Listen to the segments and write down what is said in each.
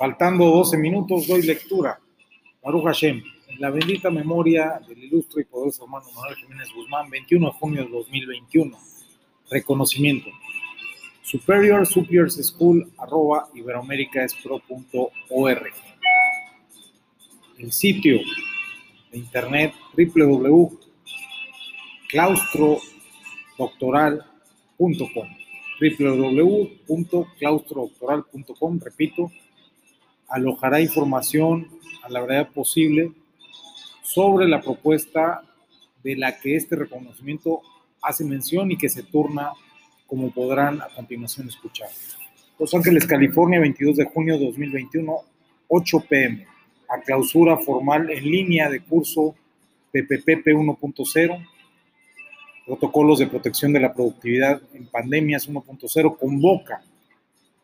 Faltando 12 minutos, doy lectura. Baruch Hashem, en la bendita memoria del ilustre y poderoso hermano Manuel Jiménez Guzmán, 21 de junio de 2021. Reconocimiento. Superior Superiors School, arroba iberoamericaespro.org. El sitio de internet www.claustrodoctoral.com www.claustrodoctoral.com, repito, alojará información a la verdad posible sobre la propuesta de la que este reconocimiento hace mención y que se turna, como podrán a continuación escuchar. Los Ángeles, California, 22 de junio de 2021, 8 pm, a clausura formal en línea de curso PPPP 1.0, protocolos de protección de la productividad en pandemias 1.0, convoca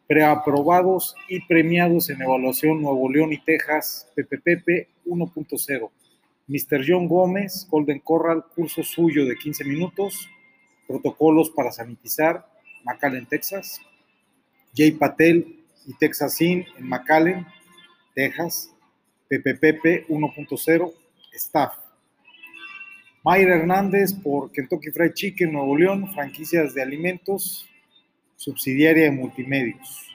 preaprobados y premiados en evaluación Nuevo León y Texas, PPPP 1.0. Mr. John Gómez, Golden Corral, curso suyo de 15 minutos, protocolos para sanitizar, McAllen, Texas. Jay Patel y Texas In en McAllen, Texas, PPPP 1.0, staff. Mayra Hernández por Kentucky Fried Chicken, Nuevo León, franquicias de alimentos, subsidiaria de multimedios.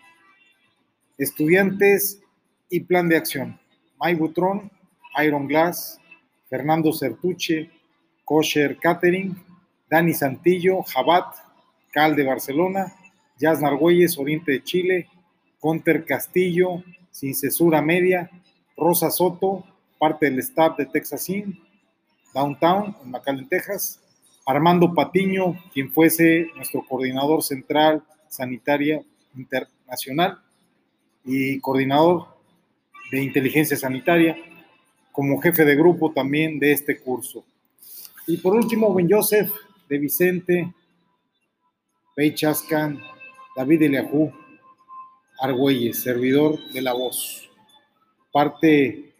Estudiantes y plan de acción. Mike Butrón, Iron Glass, Fernando Certuche, Kosher Catering, Dani Santillo, Jabat, Cal de Barcelona, Jazz Nargüelles, Oriente de Chile, Conter Castillo, Sin Cesura Media, Rosa Soto, parte del staff de Texas In, Downtown, en McAllen, Texas, Armando Patiño, quien fuese nuestro coordinador central sanitaria internacional y coordinador de inteligencia sanitaria, como jefe de grupo también de este curso. Y por último, Ben Joseph de Vicente, Pei Chascan, David Eliahu, Argüelles, servidor de la voz, parte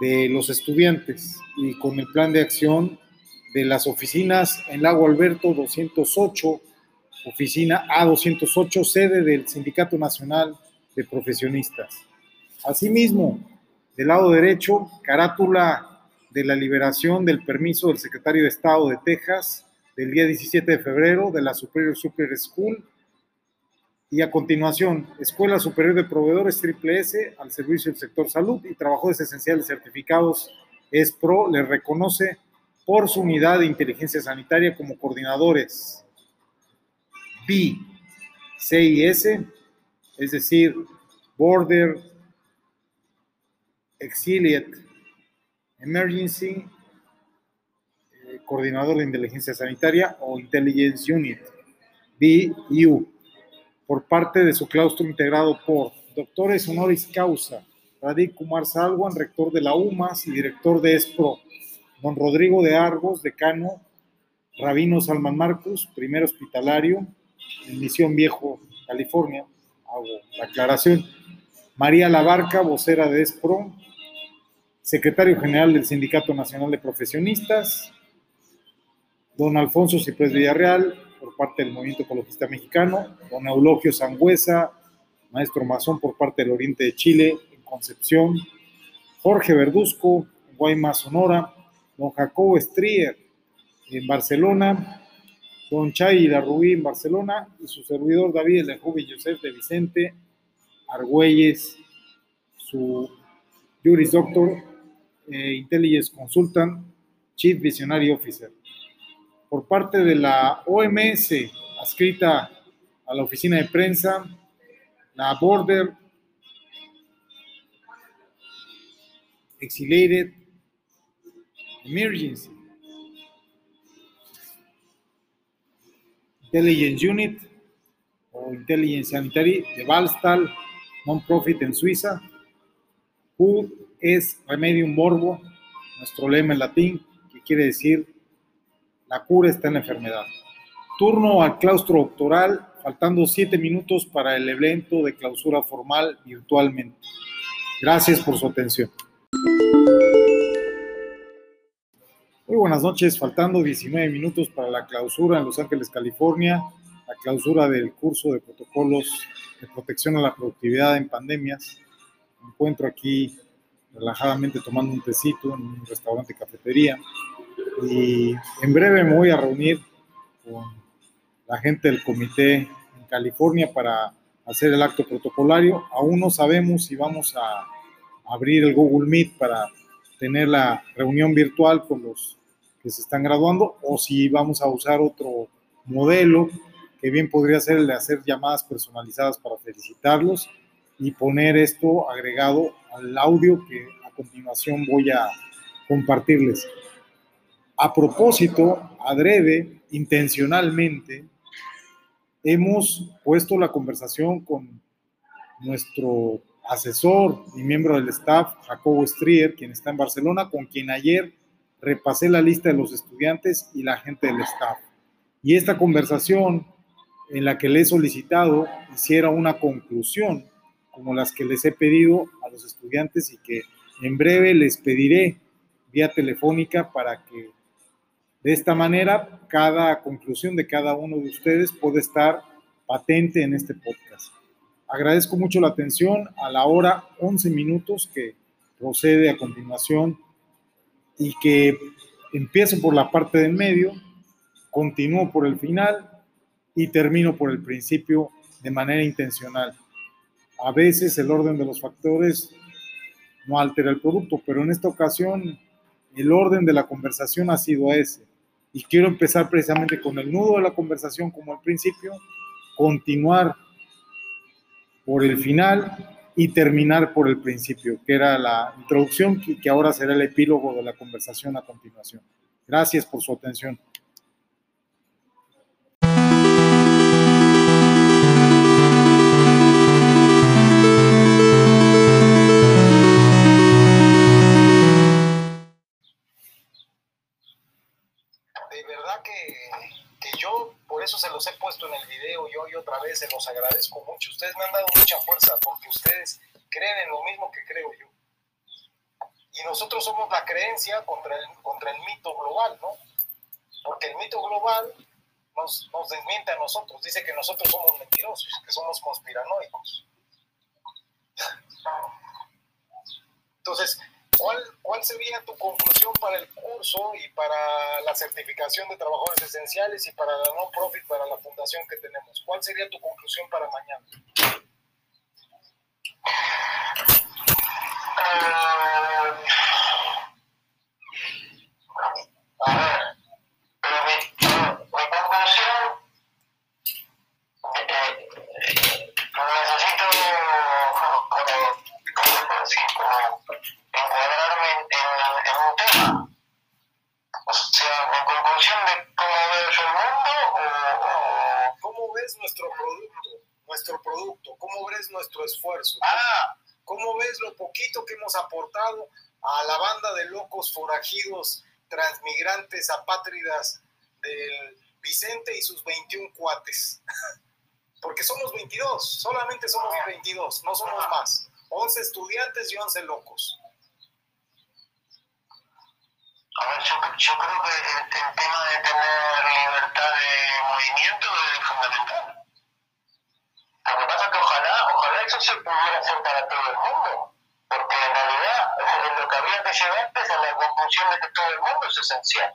de los estudiantes y con el plan de acción de las oficinas en Lago Alberto 208, oficina A208, sede del Sindicato Nacional de Profesionistas. Asimismo, del lado derecho, carátula de la liberación del permiso del secretario de Estado de Texas del día 17 de febrero de la Superior Super School. Y a continuación, Escuela Superior de Proveedores Triple S al servicio del sector salud y trabajadores esenciales certificados ESPRO le reconoce por su unidad de inteligencia sanitaria como coordinadores B, C y S, es decir, Border Exiliate Emergency, eh, coordinador de inteligencia sanitaria o Intelligence Unit, BU, por parte de su claustro integrado por doctores honoris causa, Radik Kumar Salwan, rector de la UMAS y director de ESPRO, don Rodrigo de Argos, decano, Rabino Salman Marcus, primer hospitalario en Misión Viejo, California, hago la aclaración, María Labarca, vocera de ESPRO, secretario general del Sindicato Nacional de Profesionistas, don Alfonso Ciprés Villarreal, por parte del Movimiento Ecologista Mexicano, don Eulogio Sangüesa, maestro masón por parte del Oriente de Chile, en Concepción, Jorge Verduzco, Guaymas, Sonora, don Jacobo Strier, en Barcelona, don Chay Rubí en Barcelona, y su servidor David Lejubi Joseph de Vicente, Argüelles, su Juris Doctor, eh, Intelligence Consultant, Chief Visionary Officer. Por parte de la OMS, adscrita a la oficina de prensa, la Border Exiliated Emergency Intelligence Unit o Intelligence Sanitary de Valstal, non-profit en Suiza. Who es Remedium Morbo, nuestro lema en latín, que quiere decir la cura está en la enfermedad. Turno al claustro doctoral, faltando siete minutos para el evento de clausura formal virtualmente. Gracias por su atención. Buenas noches, faltando 19 minutos para la clausura en Los Ángeles, California, la clausura del curso de protocolos de protección a la productividad en pandemias Me encuentro aquí relajadamente tomando un tecito en un restaurante cafetería y en breve me voy a reunir con la gente del comité en California para hacer el acto protocolario. Aún no sabemos si vamos a abrir el Google Meet para tener la reunión virtual con los que se están graduando o si vamos a usar otro modelo que bien podría ser el de hacer llamadas personalizadas para felicitarlos y poner esto agregado al audio que a continuación voy a compartirles. A propósito, adrede, intencionalmente, hemos puesto la conversación con nuestro asesor y miembro del staff, Jacobo Strier, quien está en Barcelona, con quien ayer repasé la lista de los estudiantes y la gente del staff. Y esta conversación en la que le he solicitado hiciera una conclusión, como las que les he pedido a los estudiantes y que en breve les pediré vía telefónica para que de esta manera cada conclusión de cada uno de ustedes puede estar patente en este podcast. Agradezco mucho la atención a la hora 11 minutos que procede a continuación y que empiezo por la parte del medio, continúo por el final y termino por el principio de manera intencional. A veces el orden de los factores no altera el producto, pero en esta ocasión el orden de la conversación ha sido ese. Y quiero empezar precisamente con el nudo de la conversación como al principio, continuar por el final y terminar por el principio, que era la introducción que ahora será el epílogo de la conversación a continuación. Gracias por su atención. Se los he puesto en el video yo y otra vez, se los agradezco mucho. Ustedes me han dado mucha fuerza porque ustedes creen en lo mismo que creo yo. Y nosotros somos la creencia contra el, contra el mito global, ¿no? Porque el mito global nos, nos desmiente a nosotros, dice que nosotros somos mentirosos, que somos conspiranoicos. Entonces, ¿Cuál, sería tu conclusión para el curso y para la certificación de trabajadores esenciales y para la no-profit, para la fundación que tenemos? ¿Cuál sería tu conclusión para mañana? nuestro aportado a la banda de locos forajidos, transmigrantes, apátridas del Vicente y sus 21 cuates? Porque somos 22, solamente somos 22, no somos más. 11 estudiantes y 11 locos. Es a la conclusión de todo el mundo es esencial.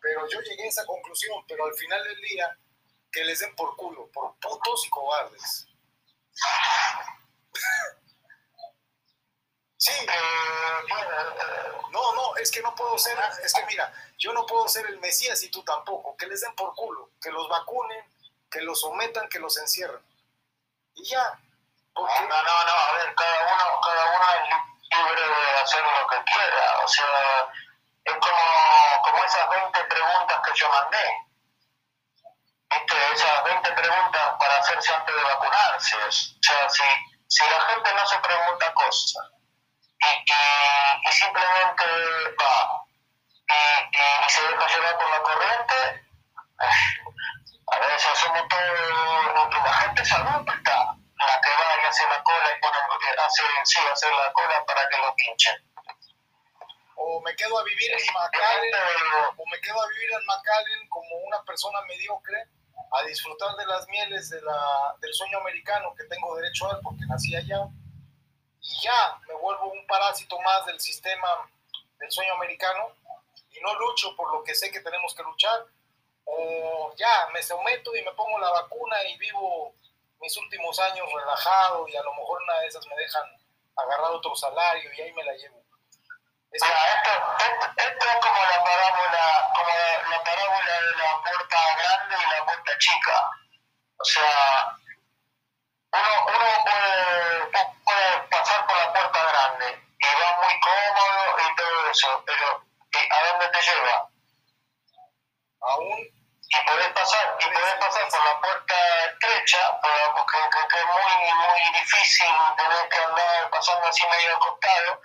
Pero yo llegué a esa conclusión, pero al final del día, que les den por culo, por putos y cobardes. Sí, no, no, es que no puedo ser, es que mira, yo no puedo ser el Mesías y tú tampoco, que les den por culo, que los vacunen, que los sometan, que los encierren y ya. No, no, no, a ver, cada uno, cada uno libre de hacer lo que quiera, o sea, es como, como esas 20 preguntas que yo mandé. ¿Viste? Esas 20 preguntas para hacerse antes de vacunarse. O sea, si, si la gente no se pregunta cosas y, y, simplemente va y, se deja llevar por la corriente, a veces hacemos todo, la gente se adulta la que va y hace la cola y pone, hace, sí, hacer la cola para que lo pinchen. O me quedo a vivir en McAllen, o me quedo a vivir en McAllen como una persona mediocre, a disfrutar de las mieles de la, del sueño americano que tengo derecho a él porque nací allá. y ya me vuelvo un parásito más del sistema del sueño americano y no lucho por lo que sé que tenemos que luchar, o ya me someto y me pongo la vacuna y vivo mis últimos años relajado y a lo mejor una de esas me dejan agarrar otro salario y ahí me la llevo. esto, esto, es como la parábola, como la parábola de la puerta grande y la puerta chica. O sea, uno, uno puede, puede pasar por la puerta grande y va muy cómodo y todo eso, pero ¿a dónde te lleva? Y podés pasar, y podés pasar por la puerta estrecha, porque que, es muy, muy difícil tener que andar pasando así medio costado,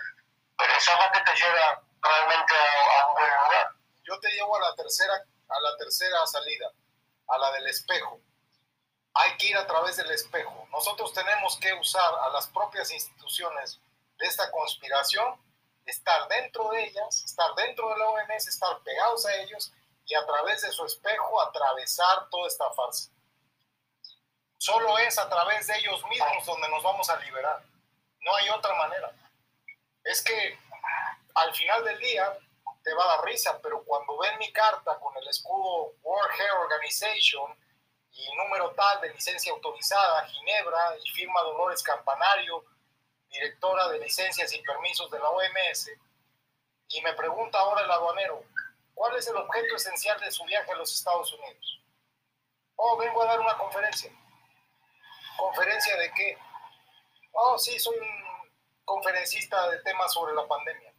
pero esa que te lleva realmente a, un buen lugar. Yo te llevo a la tercera, a la tercera salida, a la del espejo. Hay que ir a través del espejo. Nosotros tenemos que usar a las propias instituciones de esta conspiración, estar dentro de ellas, estar dentro de la OMS, estar pegados a ellos y a través de su espejo atravesar toda esta farsa. Solo es a través de ellos mismos donde nos vamos a liberar. No hay otra manera. Es que al final del día te va a dar risa, pero cuando ven mi carta con el escudo World Health Organization y número tal de licencia autorizada, Ginebra, y firma Dolores Campanario, directora de licencias y permisos de la OMS, y me pregunta ahora el aduanero, ¿Cuál es el objeto esencial de su viaje a los Estados Unidos? Oh, vengo a dar una conferencia. ¿Conferencia de qué? Oh, sí, soy un conferencista de temas sobre la pandemia.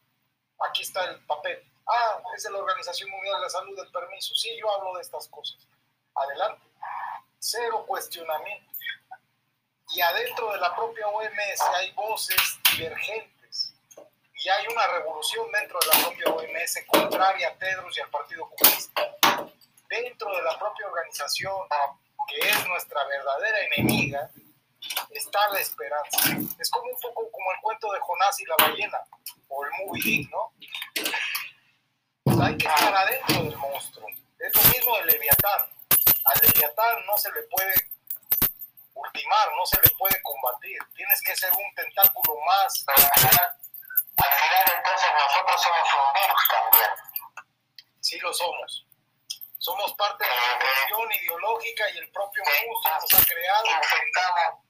Aquí está el papel. Ah, es de la Organización Mundial de la Salud el permiso. Sí, yo hablo de estas cosas. Adelante. Cero cuestionamiento. Y adentro de la propia OMS hay voces divergentes y hay una revolución dentro de la propia OMS contraria a Tedros y al Partido Comunista. Dentro de la propia organización, que es nuestra verdadera enemiga, está la esperanza. Es como un poco como el cuento de Jonás y la ballena, o el movie Dick, ¿no? hay que estar adentro del monstruo. Es lo mismo del Leviatán. Al Leviatán no se le puede ultimar, no se le puede combatir. Tienes que ser un tentáculo más al final entonces nosotros somos un virus también. Sí lo somos. Somos parte de la cuestión ideológica y el propio monstruo nos ha creado. Infectamos,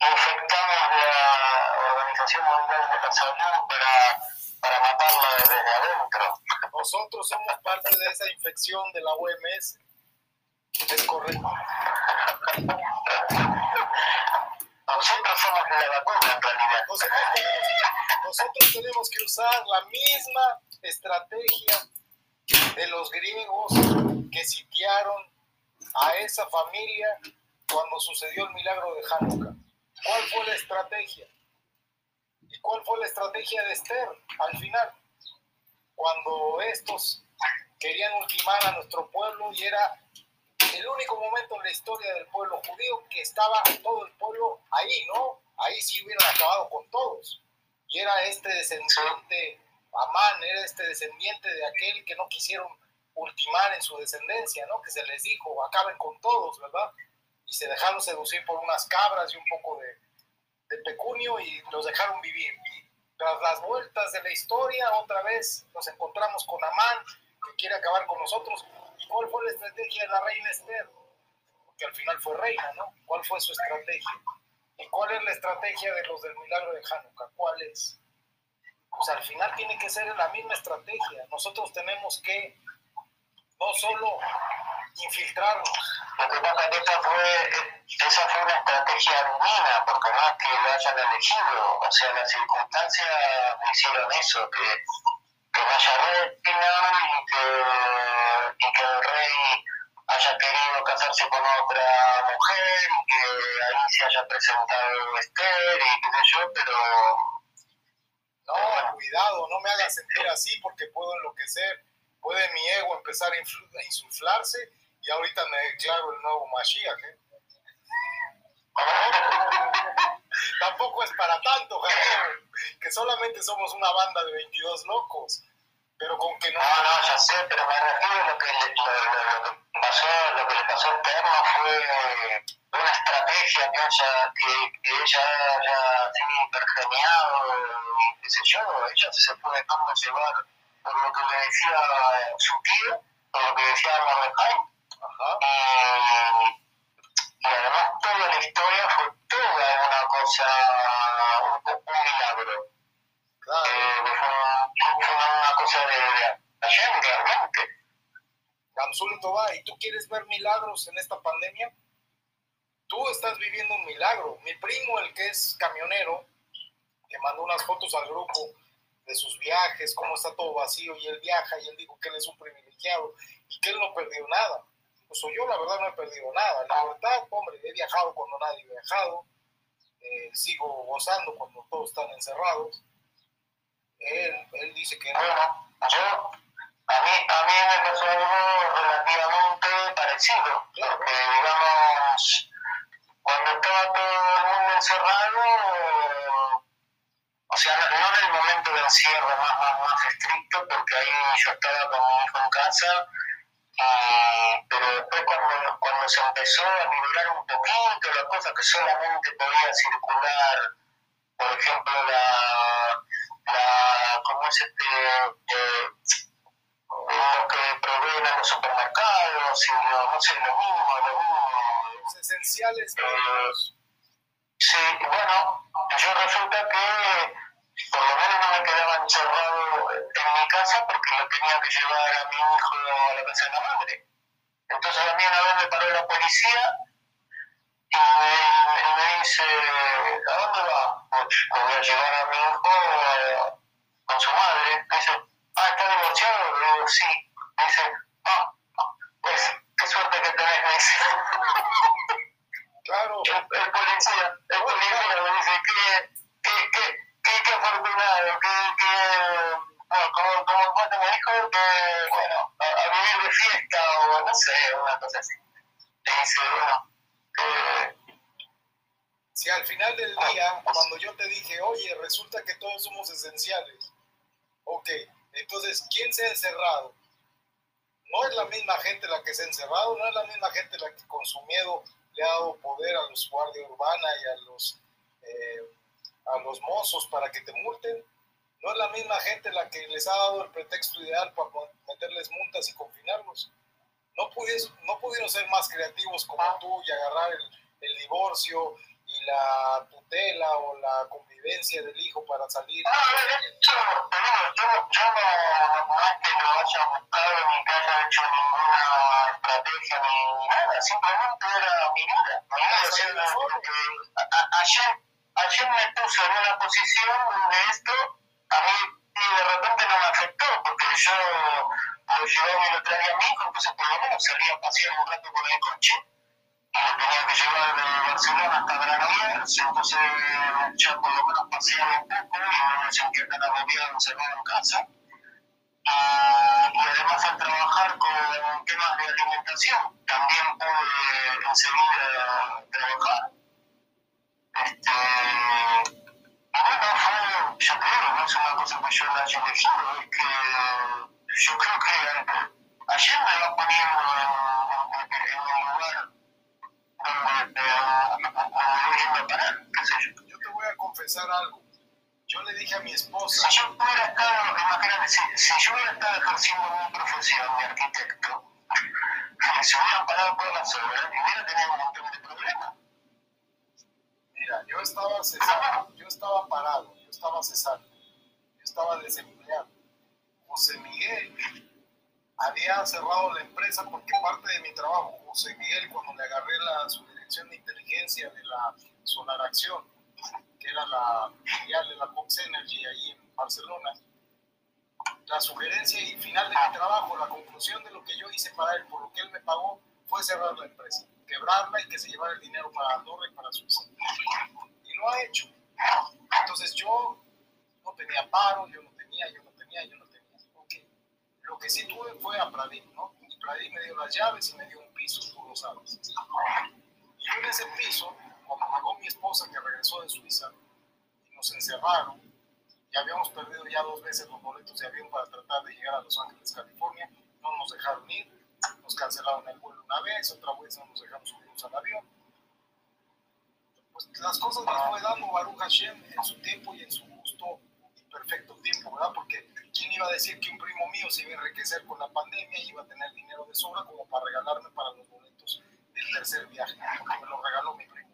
infectamos la Organización Mundial de la Salud para, para matarla desde adentro. Nosotros somos parte de esa infección de la OMS. Es correcto. Realidad. Nosotros tenemos, que usar la misma estrategia de los griegos que sitiaron a esa familia cuando sucedió el milagro de Hanukkah. ¿Cuál fue la estrategia? ¿Y cuál fue la estrategia de Esther al final? Cuando estos querían ultimar a nuestro pueblo y era el único momento en la historia del pueblo judío que estaba todo el pueblo ahí, ¿no? Ahí sí hubieran acabado con todos. Y era este descendiente, Amán, era este descendiente de aquel que no quisieron ultimar en su descendencia, ¿no? Que se les dijo, acaben con todos, ¿verdad? Y se dejaron seducir por unas cabras y un poco de, de pecunio y los dejaron vivir. Y tras las vueltas de la historia, otra vez nos encontramos con Amán, que quiere acabar con nosotros ¿Cuál fue la estrategia de la reina Esther? Porque al final fue reina, ¿no? ¿Cuál fue su estrategia? ¿Y cuál es la estrategia de los del milagro de Hanukkah? ¿Cuál es? Pues al final tiene que ser la misma estrategia. Nosotros tenemos que no solo infiltrarnos. Lo que pasa es que esa fue, esa fue una estrategia divina, porque es que lo hayan elegido, o sea, las circunstancias hicieron eso, que que vaya reina y que, y que el rey haya querido casarse con otra mujer y que ahí se haya presentado Esther y qué sé yo, pero... No, cuidado, no me hagas sentir así porque puedo enloquecer, puede mi ego empezar a, insuflarse y ahorita me declaro el nuevo Mashiach. ¿eh? Tampoco es para tanto, que solamente somos una banda de 22 locos, pero con que no... No, no, ya sé, pero me refiero a lo que, le, lo, lo, que pasó, lo que le pasó a Terno fue una estrategia que haya, que, que ella haya y qué sé yo, ella se fue dejando llevar por lo que le decía su tío, por lo que decía Mordecai. Y, y además toda la historia fue toda una cosa, un, un milagro. Claro. Eh, fue, una cosa de, ayer realmente. Absoluto va. ¿Y tú quieres ver milagros en esta pandemia? Tú estás viviendo un milagro. Mi primo, el que es camionero, que mandó unas fotos al grupo de sus viajes, cómo está todo vacío, y él viaja, y él dijo que él es un privilegiado y que él no perdió nada. Pues yo, la verdad, no he perdido nada. La verdad, hombre, he viajado cuando nadie ha viajado, eh, sigo gozando cuando todos están encerrados. Él, él dice que no. Bueno, yo, a mí, a mí me pasó algo relativamente parecido, porque digamos, cuando estaba todo el mundo encerrado, o sea, no, en el momento de encierro más, más, más estricto, porque ahí yo estaba con mi hijo en casa, y- pero después cuando, cuando se empezó a liberar un poquito la cosa que solamente podía circular, por ejemplo, la, la ¿cómo es este? Eh, lo que proveen a los supermercados y lo, no sé, lo mismo, lo mismo. Los esenciales, Eh, sí, bueno, yo resulta que por lo menos no me quedaba encerrado en mi casa porque lo tenía que llevar a mi hijo a la casa de la madre. Entonces a mí una vez me paró la policía y me, dice, ¿a dónde va? Pues lo voy a llevar a mi hijo eh, con su madre. Me dice, ah, ¿está divorciado? Le digo, sí. Me dice, ah, pues qué suerte que tenés, me dice. claro, El policía, el policía me dice que, que, que, que, que afortunado, que, que bueno, como, como cuando me dijo que, bueno, a, a vivir de fiesta o no sé, una cosa así. Y dice, bueno, si al final del día, cuando yo te dije, oye, resulta que todos somos esenciales, ok, entonces, ¿quién se ha encerrado? No es la misma gente la que se ha encerrado, no es la misma gente la que con su miedo le ha dado poder a los guardia urbana y a los, eh, a los mozos para que te multen. No es la misma gente la que les ha dado el pretexto ideal para meterles multas y confinarlos. No, pudies- no pudieron ser más creativos como tú y agarrar el, el divorcio y la tutela o la convivencia del hijo para salir. No, de hecho, te digo, yo, yo no, no es que lo haya buscado ni que haya hecho ninguna estrategia ni nada, simplemente era mi vida. Mi vida, o sea, porque a- a- ayer, ayer me puse en una posición donde esto a mí y de repente no me afectó, porque yo lo llevaba y lo traía a mi hijo, entonces por lo menos salía a pasear un rato con el coche tenía que llevar de Barcelona hasta Granollers, entonces ya por lo menos paseaba un poco no me sentía tan agobiado encerrado en casa. Y, y además al trabajar con temas de alimentación, también pude enseguida trabajar. Este, bueno, fue, yo creo, no es una cosa que yo la haya elegido, es que yo creo que ayer me va poniendo en, en, en un lugar donde, donde parar, qué sé yo. Yo te voy a confesar algo. Yo le dije a mi esposa, Si yo hubiera estado, imagínate, si, si yo hubiera estado ejerciendo mi profesión de arquitecto, se hubieran parado todas las obras y hubiera tenido un montón de problemas. mira, yo estaba cesado, yo estaba parado, yo estaba cesado, yo estaba desempleado. José Miguel había cerrado la empresa porque parte de mi trabajo, José Miguel, cuando le agarré la, su dirección de inteligencia de la Solar Acción, que era la filial de la Cox Energy ahí en Barcelona, la sugerencia y final de mi trabajo, la conclusión de lo que yo hice para él, por lo que él me pagó, fue cerrar la empresa, quebrarla y que se llevara el dinero para Andorra y para Suiza. Y lo ha hecho. Entonces yo no tenía paro, yo no tenía, yo no tenía, yo no tenía. Ok. Lo que sí tuve fue a Pradín, ¿no? Y Pradín me dio las llaves y me dio un piso, tú lo sabes. Y yo en ese piso, cuando llegó mi esposa que regresó de Suiza y nos encerraron, y habíamos perdido ya dos veces los boletos de avión para tratar de llegar a Los Ángeles, California, no nos dejaron ir, nos cancelaron el vuelo una vez, otra vez no nos dejamos subirnos al avión. pues las cosas las fue dando Baruch Hashem en su tiempo y en su justo y perfecto tiempo, ¿verdad? Porque ¿quién iba a decir que un primo mío se iba a enriquecer con la pandemia y iba a tener dinero de sobra como para regalarme para los boletos del tercer viaje? Porque me lo regaló mi primo,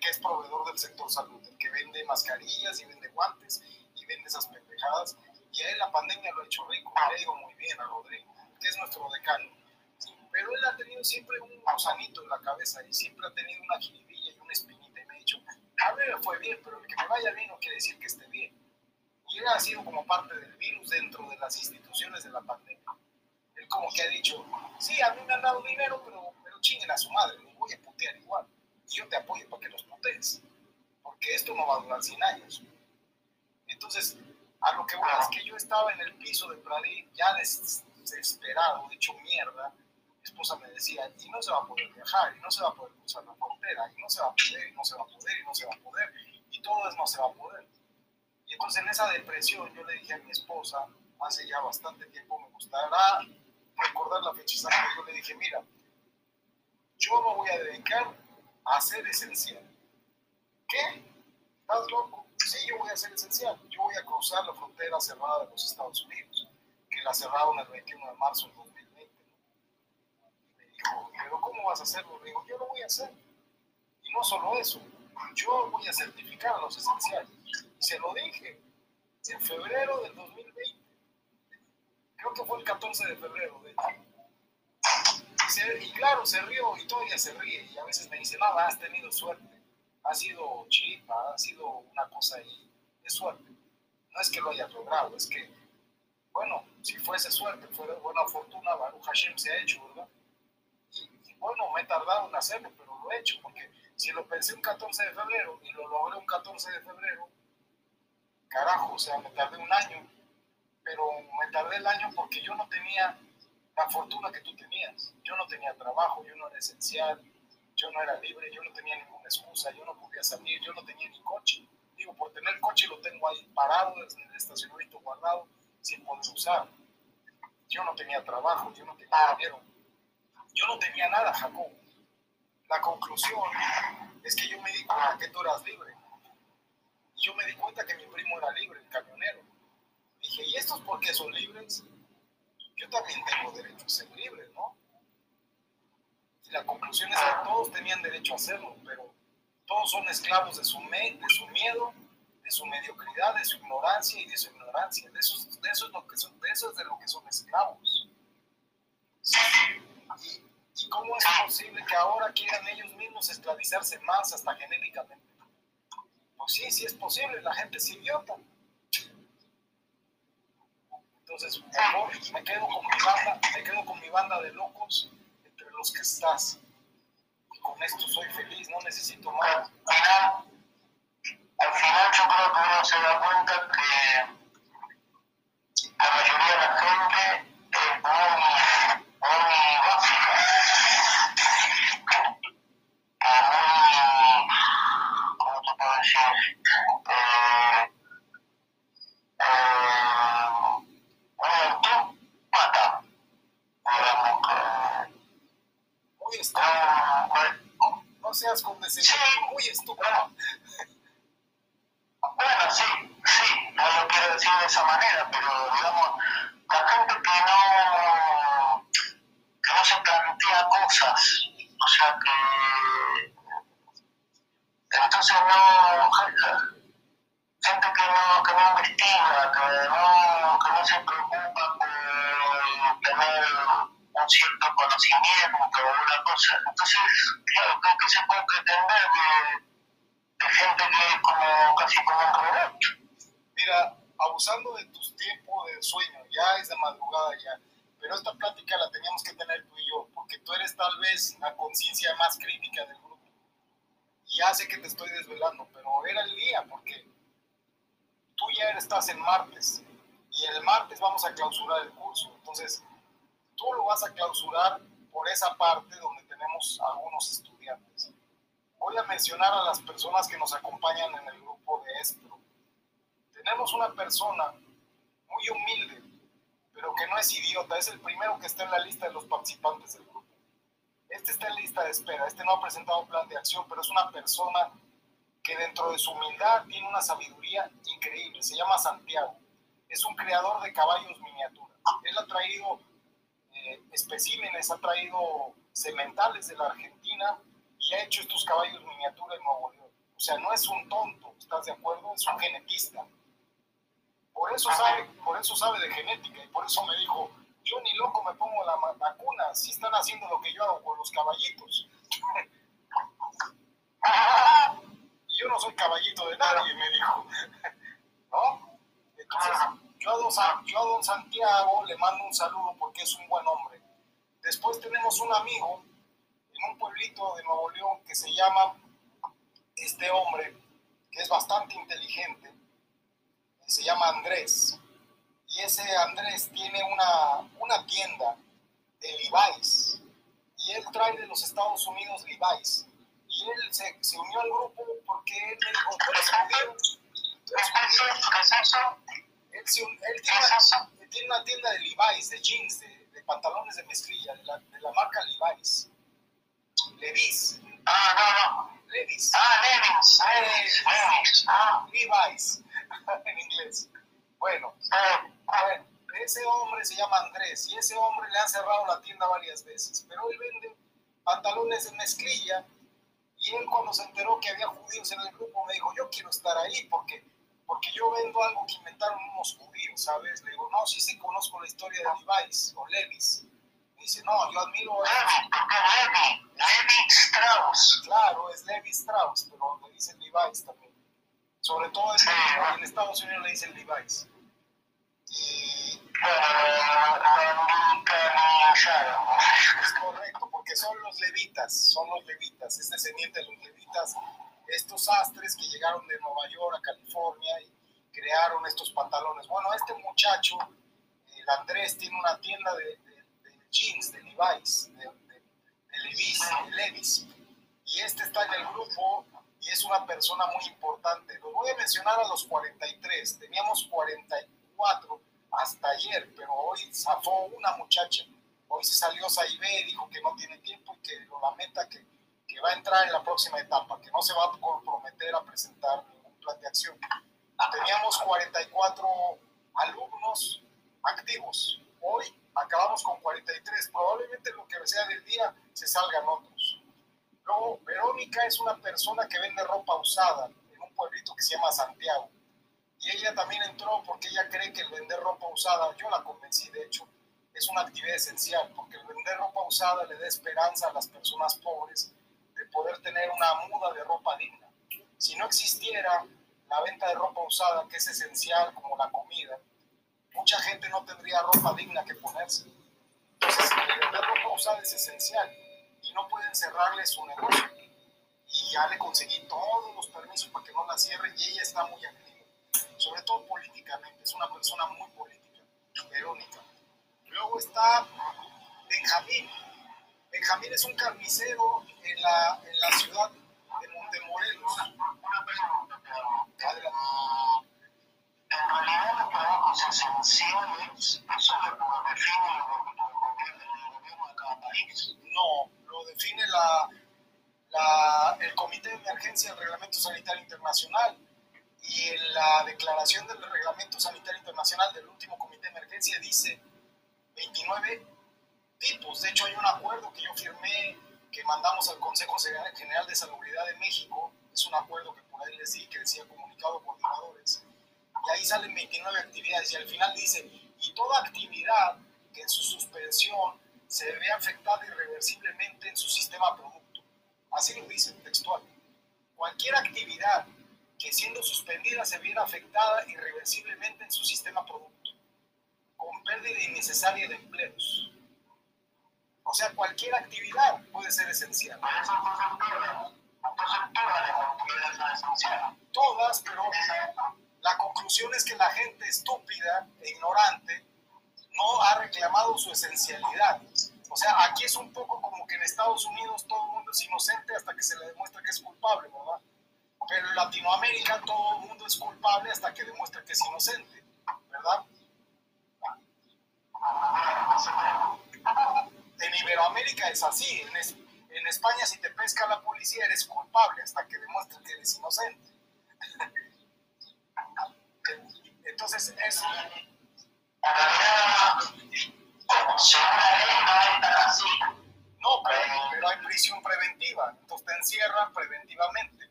que es proveedor del sector salud, el que vende mascarillas y vende guantes y vende esas pendejadas. Y a él la pandemia lo ha hecho rico, le digo muy bien a Rodrigo, que es nuestro decano pero él ha tenido siempre un gusanito en la cabeza y siempre ha tenido una jiribilla y una espinita y me ha dicho, a mí me fue bien, pero el que me vaya bien no quiere decir que esté bien. Y él ha sido como parte del virus dentro de las instituciones de la pandemia. Él como que ha dicho, sí, a mí me han dado dinero, pero, pero chinguen a su madre, los voy a putear igual. Yo te apoyo para que los putees, porque esto no va a durar 100 años. Entonces, a lo que voy es que yo estaba en el piso de Pradí ya desesperado, hecho mierda, mi esposa me decía, y no se va a poder viajar, y no se va a poder cruzar la frontera, y no se va a poder, y no se va a poder, y no se va a poder, y todo eso no se va a poder. Y entonces en esa depresión yo le dije a mi esposa, hace ya bastante tiempo, me gustará recordar la fecha exacta, yo le dije, mira, yo me voy a dedicar a ser esencial. ¿Qué? ¿Estás loco? Sí, yo voy a ser esencial. Yo voy a cruzar la frontera cerrada de los Estados Unidos, que la cerraron el 21 de marzo del pero ¿cómo vas a hacerlo? Le digo, yo lo voy a hacer. Y no solo eso, yo voy a certificar a los esenciales. Se lo dije en febrero del 2020. Creo que fue el 14 de febrero, de hecho. Y, claro, se rió y todavía se ríe. Y a veces me dice, nada, has tenido suerte. Ha sido chipa, ha sido una cosa ahí de suerte. No es que lo hayas logrado, es que, bueno, si fuese suerte, fuera buena fortuna, Baruch Hashem se ha hecho, ¿verdad? bueno, me he tardado en hacerlo, pero lo he hecho, porque si lo pensé un 14 de febrero y lo logré un 14 de febrero, carajo, o sea, me tardé un año, pero me tardé el año porque yo no tenía la fortuna que tú tenías. Yo no tenía trabajo, yo no era esencial, yo no era libre, yo no tenía ninguna excusa, yo no podía salir, yo no tenía ni coche. Digo, por tener coche lo tengo ahí parado desde el estacionamiento guardado sin poder usar. Yo no tenía trabajo, yo no tenía dinero yo no tenía nada, Jacob. La conclusión es que yo me di cuenta que tú eras libre. Y yo me di cuenta que mi primo era libre, el camionero. Dije, ¿y estos por qué son libres? Yo también tengo derecho a ser libre, ¿no? Y la conclusión es que todos tenían derecho a hacerlo, pero todos son esclavos de su, miedo, de su mediocridad, de su ignorancia y de su ignorancia. De eso, de eso es de lo que son esclavos. ¿Y cómo es posible que ahora quieran ellos mismos esclavizarse más hasta genéticamente? Pues sí, sí es posible, la gente es idiota. Entonces, mejor me quedo con mi banda, me quedo con mi banda de locos entre los que estás. Y con esto soy feliz, no necesito más. Al final yo creo que uno se da cuenta que la mayoría de la gente es muy, muy básica. Seas condescendiente, muy estúpido. Bueno, sí, sí, no lo quiero decir de esa manera, pero digamos, la gente que no, que no se plantea cosas, o sea que entonces no gente que no, que no investiga, que no, que no se preocupa por tener un cierto conocimiento una cosa. Entonces, claro, creo que se puede pretender de, de gente que es como casi como un robot. Mira, abusando de tus tiempos de sueño, ya es de madrugada ya, pero esta plática la teníamos que tener tú y yo, porque tú eres tal vez la conciencia más crítica del grupo. Y ya sé que te estoy desvelando, pero era el día, porque tú ya estás en martes y el martes vamos a clausurar el curso. Entonces, tú lo vas a clausurar por esa parte donde tenemos algunos estudiantes. Voy a mencionar a las personas que nos acompañan en el grupo de esto. Tenemos una persona muy humilde, pero que no es idiota, es el primero que está en la lista de los participantes del grupo. Este está en lista de espera, este no ha presentado plan de acción, pero es una persona que dentro de su humildad tiene una sabiduría increíble. Se llama Santiago. Es un creador de caballos miniatura. Él ha traído eh, especímenes, ha traído sementales de la Argentina y ha hecho estos caballos miniatura en Nuevo León. O sea, no es un tonto, ¿estás de acuerdo? Es un genetista. Por eso sabe, por eso sabe de genética y por eso me dijo, yo ni loco me pongo la vacuna si están haciendo lo que yo hago con los caballitos. y yo no soy caballito de nadie, me dijo. ¿No? Entonces, yo a, don, Santiago le mando un saludo porque es un buen hombre. Después tenemos un amigo en un pueblito de Nuevo León que se llama este hombre, que es bastante inteligente, se llama Andrés. Y ese Andrés tiene una, una tienda de Levi's. Y él trae de los Estados Unidos Levi's. Y él se, se unió al grupo porque él me dijo, ¿tú eres judío? ¿Tú eres Él, él, tiene, una, tiene, una, tienda de Levi's, de jeans, de, de pantalones de mezclilla, de la, de la marca Levi's. Levi's. Ah, no, no. Levi's. Ah, Levi's. Levi's. Levi's. Ah. Levi's. en inglés. Bueno, bueno, ese hombre se llama Andrés y ese hombre le han cerrado la tienda varias veces, pero él vende pantalones de mezclilla y él cuando se enteró que había judíos en el grupo me dijo, yo quiero estar ahí porque, porque yo vendo algo que inventaron unos judíos, ¿sabes? Le digo, no, sí sí conozco la historia de Levi's o Levis. Me dice, no, yo admiro a... Levi, Levi Strauss. Claro, es Levi Strauss, pero le dicen Levi's también. Sobre todo en, en Estados Unidos le dicen Levi's. Y es correcto, porque son los levitas, son los levitas, es descendiente de los levitas, estos astres que llegaron de Nueva York a California y crearon estos pantalones. Bueno, este muchacho, el Andrés, tiene una tienda de, de, de jeans, de Levi's, de, de Levi's, Levi's, y este está en el grupo y es una persona muy importante. Los voy a mencionar a los 43, teníamos 44 hasta ayer, pero hoy zafó una muchacha. Hoy se salió Saibé, dijo que no tiene tiempo y que lo lamenta, que, que va a entrar en la próxima etapa, que no se va a comprometer a presentar ningún plan de acción. Teníamos 44 alumnos activos. Hoy acabamos con 43. Probablemente lo que sea del día se salgan otros. Luego, Verónica es una persona que vende ropa usada en un pueblito que se llama Santiago. Y ella también entró porque ella cree que el vender ropa usada, yo la convencí de hecho, es una actividad esencial, porque el vender ropa usada le da esperanza a las personas pobres poder tener una muda de ropa digna. Si no existiera la venta de ropa usada, que es esencial como la comida, mucha gente no tendría ropa digna que ponerse. Entonces, el vender ropa usada es esencial y no pueden cerrarle su negocio. Y ya le conseguí todos los permisos para que no la cierren y ella está muy activa sobre todo políticamente, es una persona muy política, Verónica. Luego está Benjamín. Benjamín es un carnicero en la, en la ciudad de Montemorelos. Una pregunta, En realidad los trabajos esenciales, ¿eso lo define el gobierno de cada país? No, lo define la, la, el Comité de Emergencia del Reglamento Sanitario Internacional y en la declaración del Reglamento Sanitario Internacional del último comité de emergencia dice 29 tipos. De hecho, hay un acuerdo que yo firmé que mandamos al Consejo General de Salubridad de México. Es un acuerdo que por ahí les di, que decía comunicado coordinadores. Y ahí salen 29 actividades y al final dice, y toda actividad que en su suspensión se ve afectada irreversiblemente en su sistema producto. Así lo dice textual. Cualquier actividad que siendo suspendida se viera afectada irreversiblemente en su sistema producto, con pérdida innecesaria de empleos. O sea, cualquier actividad puede ser esencial. Todas, pero la conclusión es que la gente estúpida e ignorante no ha reclamado su esencialidad. O sea, aquí es un poco como que en Estados Unidos todo el mundo es inocente hasta que se le demuestra que es culpable, ¿verdad? Pero en Latinoamérica todo el mundo es culpable hasta que demuestra que es inocente, ¿verdad? En Iberoamérica es así. En, España, si te pesca la policía, eres culpable hasta que demuestres que eres inocente. Entonces, es. No, pero, pero hay prisión preventiva, entonces te encierran preventivamente.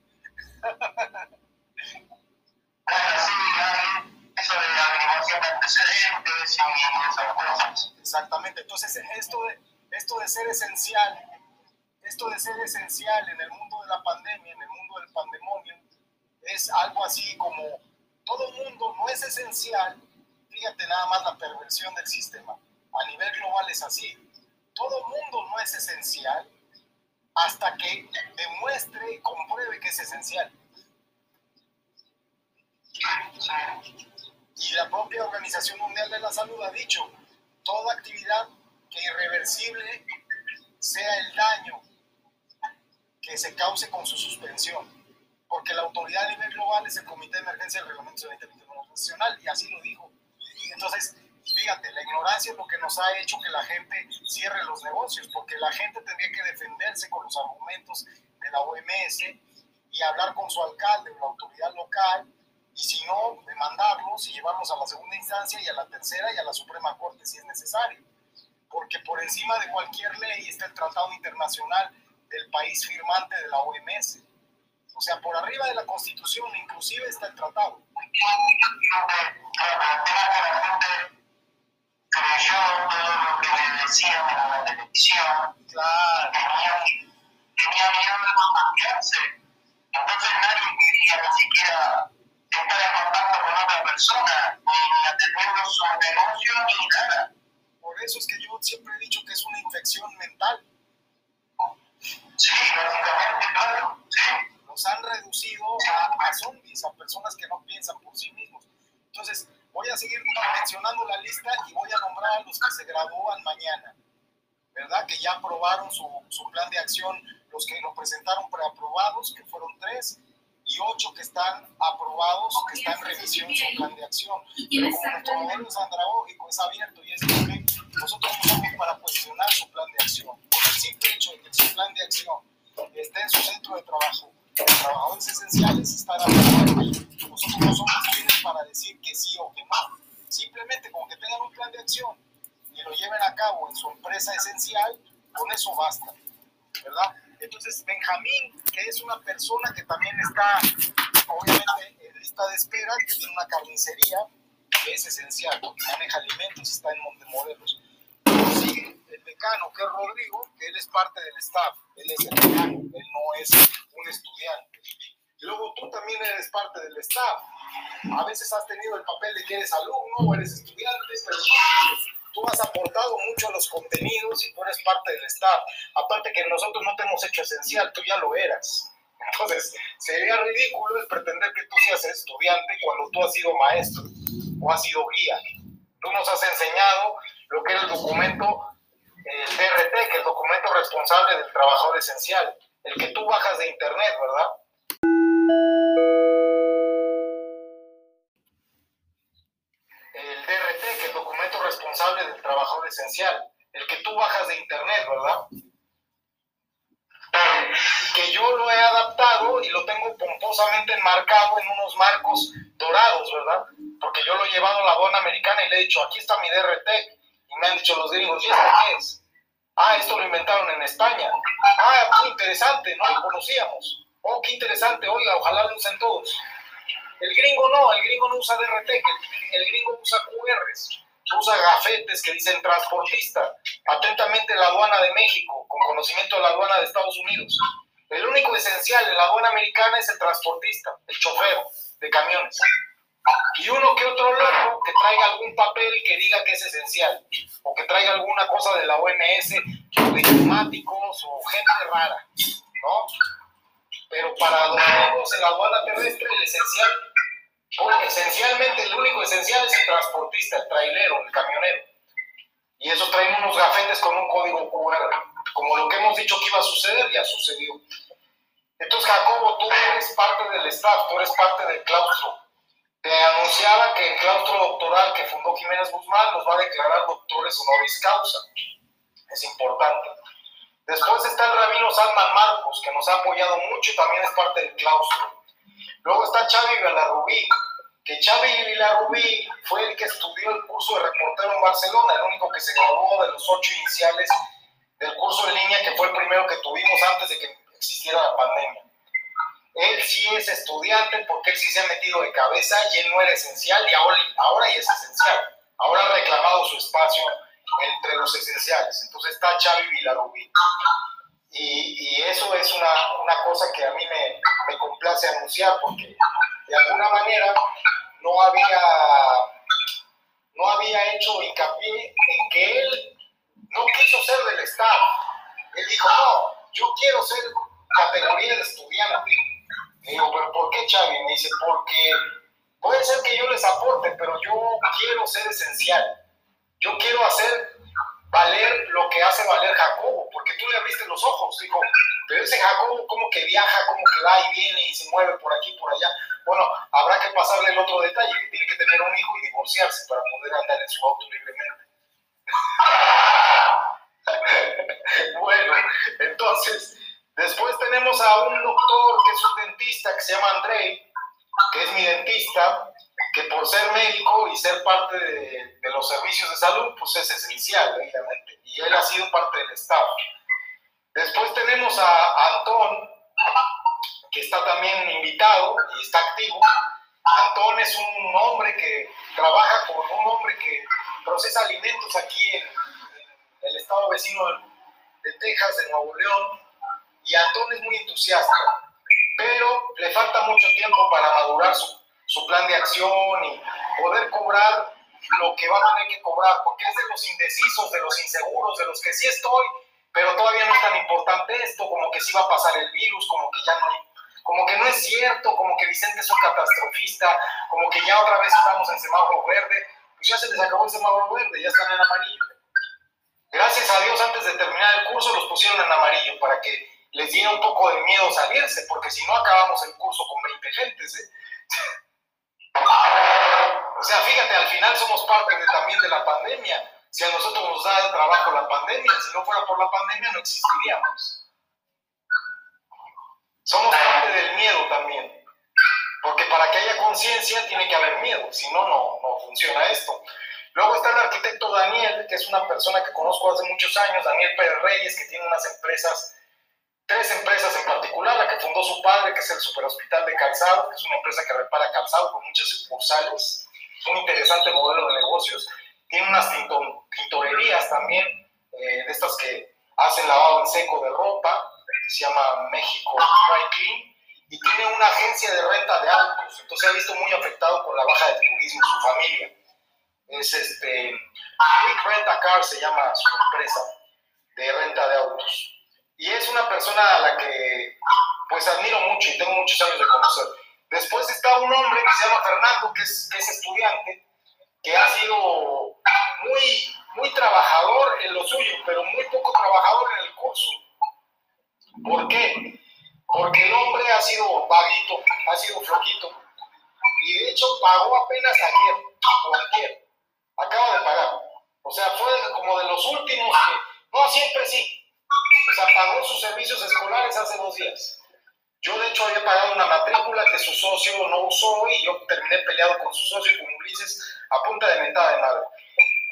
Exactamente, entonces esto de, esto de ser esencial, esto de ser esencial en el mundo de la pandemia, en el mundo del pandemonio, es algo así como todo mundo no es esencial, fíjate nada más la perversión del sistema, a nivel global es así, todo mundo no es esencial hasta que demuestre y compruebe que es esencial. Y la propia Organización Mundial de la Salud ha dicho, toda actividad que irreversible sea el daño que se cause con su suspensión, porque la autoridad a nivel global es el Comité de Emergencia del Reglamento Sanitario Internacional, y así lo dijo. Entonces, fíjate, la ignorancia es lo que nos ha hecho que la gente cierre los negocios, porque la gente tendría que defenderse con los argumentos de la OMS y hablar con su alcalde o la autoridad local y si no, demandarlos y llevarlos a la segunda instancia y a la tercera y a la Suprema Corte si es necesario. Porque por encima de cualquier ley está el Tratado Internacional del país firmante de la OMS. O sea, por arriba de la Constitución inclusive está el tratado. creyó todo lo que le decían en la televisión. Claro. Tenía miedo de contagiarse. Entonces nadie quería ni siquiera estar en contacto con otra persona, ni atendiendo su negocio, ni nada. Eso es que yo siempre he dicho que es una infección mental. Sí, claro. Los han reducido a, a zombies, a personas que no piensan por sí mismos. Entonces, voy a seguir mencionando la lista y voy a nombrar a los que se gradúan mañana, ¿verdad? Que ya aprobaron su, su plan de acción, los que lo presentaron preaprobados, que fueron tres, y ocho que están aprobados, que están en revisión su plan de acción. Pero como nuestro modelo es andragógico, es abierto y es libre, nosotros no somos para cuestionar su plan de acción. Por el simple hecho de que su plan de acción esté en su centro de trabajo, los trabajadores esenciales están aprobados. Nosotros no somos libres para decir que sí o que no. Simplemente con que tengan un plan de acción y lo lleven a cabo en su empresa esencial, con eso basta, ¿verdad? Entonces, Benjamín, que es una persona que también está, obviamente, en lista de espera, que tiene una carnicería, que es esencial, porque maneja alimentos, está en Montemorelos. Sigue el decano, que es Rodrigo, que él es parte del staff, él es el decano, él no es un estudiante. Y luego tú también eres parte del staff. A veces has tenido el papel de que eres alumno o eres estudiante, pero tú has aportado mucho a los contenidos y tú eres parte del staff. Aparte que nosotros no te hemos hecho esencial, tú ya lo eras. Entonces, sería ridículo el pretender que tú seas estudiante cuando tú has sido maestro o has sido guía. Tú nos has enseñado lo que es el documento, el DRT, que es el documento responsable del trabajador esencial, el que tú bajas de internet, ¿verdad? el DRT, que es el documento responsable del trabajador esencial, el que tú bajas de internet, ¿verdad? Que yo lo he adaptado y lo tengo pomposamente enmarcado en unos marcos dorados, ¿verdad? Porque yo lo he llevado a la aduana americana y le he dicho, aquí está mi DRT. Y me han dicho los gringos, ¿y esto qué es? Ah, esto lo inventaron en España. Ah, muy interesante, no lo conocíamos. Oh, qué interesante, oiga, ojalá lo usen todos. El gringo no, el gringo no usa DRT, el, el gringo usa QRs, usa gafetes que dicen transportista. Atentamente la aduana de México, con conocimiento de la aduana de Estados Unidos. El único esencial en la aduana americana es el transportista, el chofer de camiones. Y uno que otro loco que traiga algún papel que diga que es esencial, o que traiga alguna cosa de la OMS, o de climáticos, o gente rara, ¿no? Pero para los en la aduana terrestre, el esencial esencialmente el único esencial es el transportista, el trailero, el camionero. Y eso trae unos gafetes con un código QR. Como lo que hemos dicho que iba a suceder, ya sucedió. Entonces, Jacobo, tú eres parte del staff, tú eres parte del claustro. Te anunciaba que el claustro doctoral que fundó Jiménez Guzmán nos va a declarar doctores honoris causa. Es importante. Después está el rabino Salman Marcos, que nos ha apoyado mucho y también es parte del claustro. Luego está Xavi Villarrubí, que Xavi Villarrubí fue el que estudió el curso de reportero en Barcelona, el único que se graduó de los ocho iniciales del curso de línea, que fue el primero que tuvimos antes de que existiera la pandemia. Él sí es estudiante porque él sí se ha metido de cabeza y él no era esencial y ahora, ahora ya es esencial. Ahora ha reclamado su espacio entre los esenciales. Entonces está Xavi Villarrubí. Y, y, eso es una, una, cosa que a mí me, me, complace anunciar porque de alguna manera no había, no había hecho hincapié en que él no quiso ser del Estado. Él dijo, no, yo quiero ser categoría de estudiante. Le digo, pero ¿por qué Xavi? Me dice, porque puede ser que yo les aporte, pero yo quiero ser esencial. Yo quiero hacer valer lo que hace valer Jacobo, porque tú le abriste los ojos, dijo, pero ese Jacobo como que viaja, como que va y viene y se mueve por aquí, por allá. Bueno, habrá que pasarle el otro detalle, que tiene que tener un hijo y divorciarse para poder andar en su auto libremente. bueno, entonces, después tenemos a un doctor que es un dentista que se llama Andrei, que es mi dentista, que por ser médico y ser parte de, los servicios de salud, pues es esencial, obviamente, y él ha sido parte del Estado. Después tenemos a, Antón, que está también invitado y está activo. Antón es un hombre que trabaja con un hombre que procesa alimentos aquí en, el estado vecino de Texas, de Nuevo León, y Antón es muy entusiasta, pero le falta mucho tiempo para madurar su su plan de acción y poder cobrar lo que va a tener que cobrar, porque es de los indecisos, de los inseguros, de los que sí estoy, pero todavía no es tan importante esto, como que sí va a pasar el virus, como que ya no como que no es cierto, como que Vicente es un catastrofista, como que ya otra vez estamos en semáforo verde, pues ya se les acabó el semáforo verde, ya están en amarillo. Gracias a Dios antes de terminar el curso los pusieron en amarillo para que les diera un poco de miedo salirse, porque si no acabamos el curso con 20 gentes. ¿eh? O sea, fíjate, al final somos parte también de la pandemia. Si a nosotros nos da el trabajo la pandemia, si no fuera por la pandemia no existiríamos. Somos parte del miedo también. Porque para que haya conciencia tiene que haber miedo, si no, no, no funciona esto. Luego está el arquitecto Daniel, que es una persona que conozco hace muchos años, Daniel Pérez Reyes, que tiene unas empresas tres empresas en particular, la que fundó su padre, que es el Superhospital de Calzado, que es una empresa que repara calzado con muchas sucursales, un interesante modelo de negocios. Tiene unas tintorerías también, eh, de estas que hacen lavado en seco de ropa, que se llama México Dry Clean, y tiene una agencia de renta de autos, entonces se ha visto muy afectado por la baja del turismo su familia. Es este, Quick Rent a Car se llama su empresa de renta de autos. Y es una persona a la que pues admiro mucho y tengo muchos años de conocer. Después está un hombre que se llama Fernando, que es, estudiante, que ha sido muy, muy trabajador en lo suyo, pero muy poco trabajador en el curso. ¿Por qué? Porque el hombre ha sido vaguito, ha sido flojito. Y de hecho pagó apenas ayer, o ayer. Acaba de pagar. O sea, fue como de los últimos que, no, siempre sí, o sea, pagó sus servicios escolares hace dos días. Yo, de hecho, había pagado una matrícula que su socio no usó y yo terminé peleado con su socio, con Ulises, a punta de mentada de madre.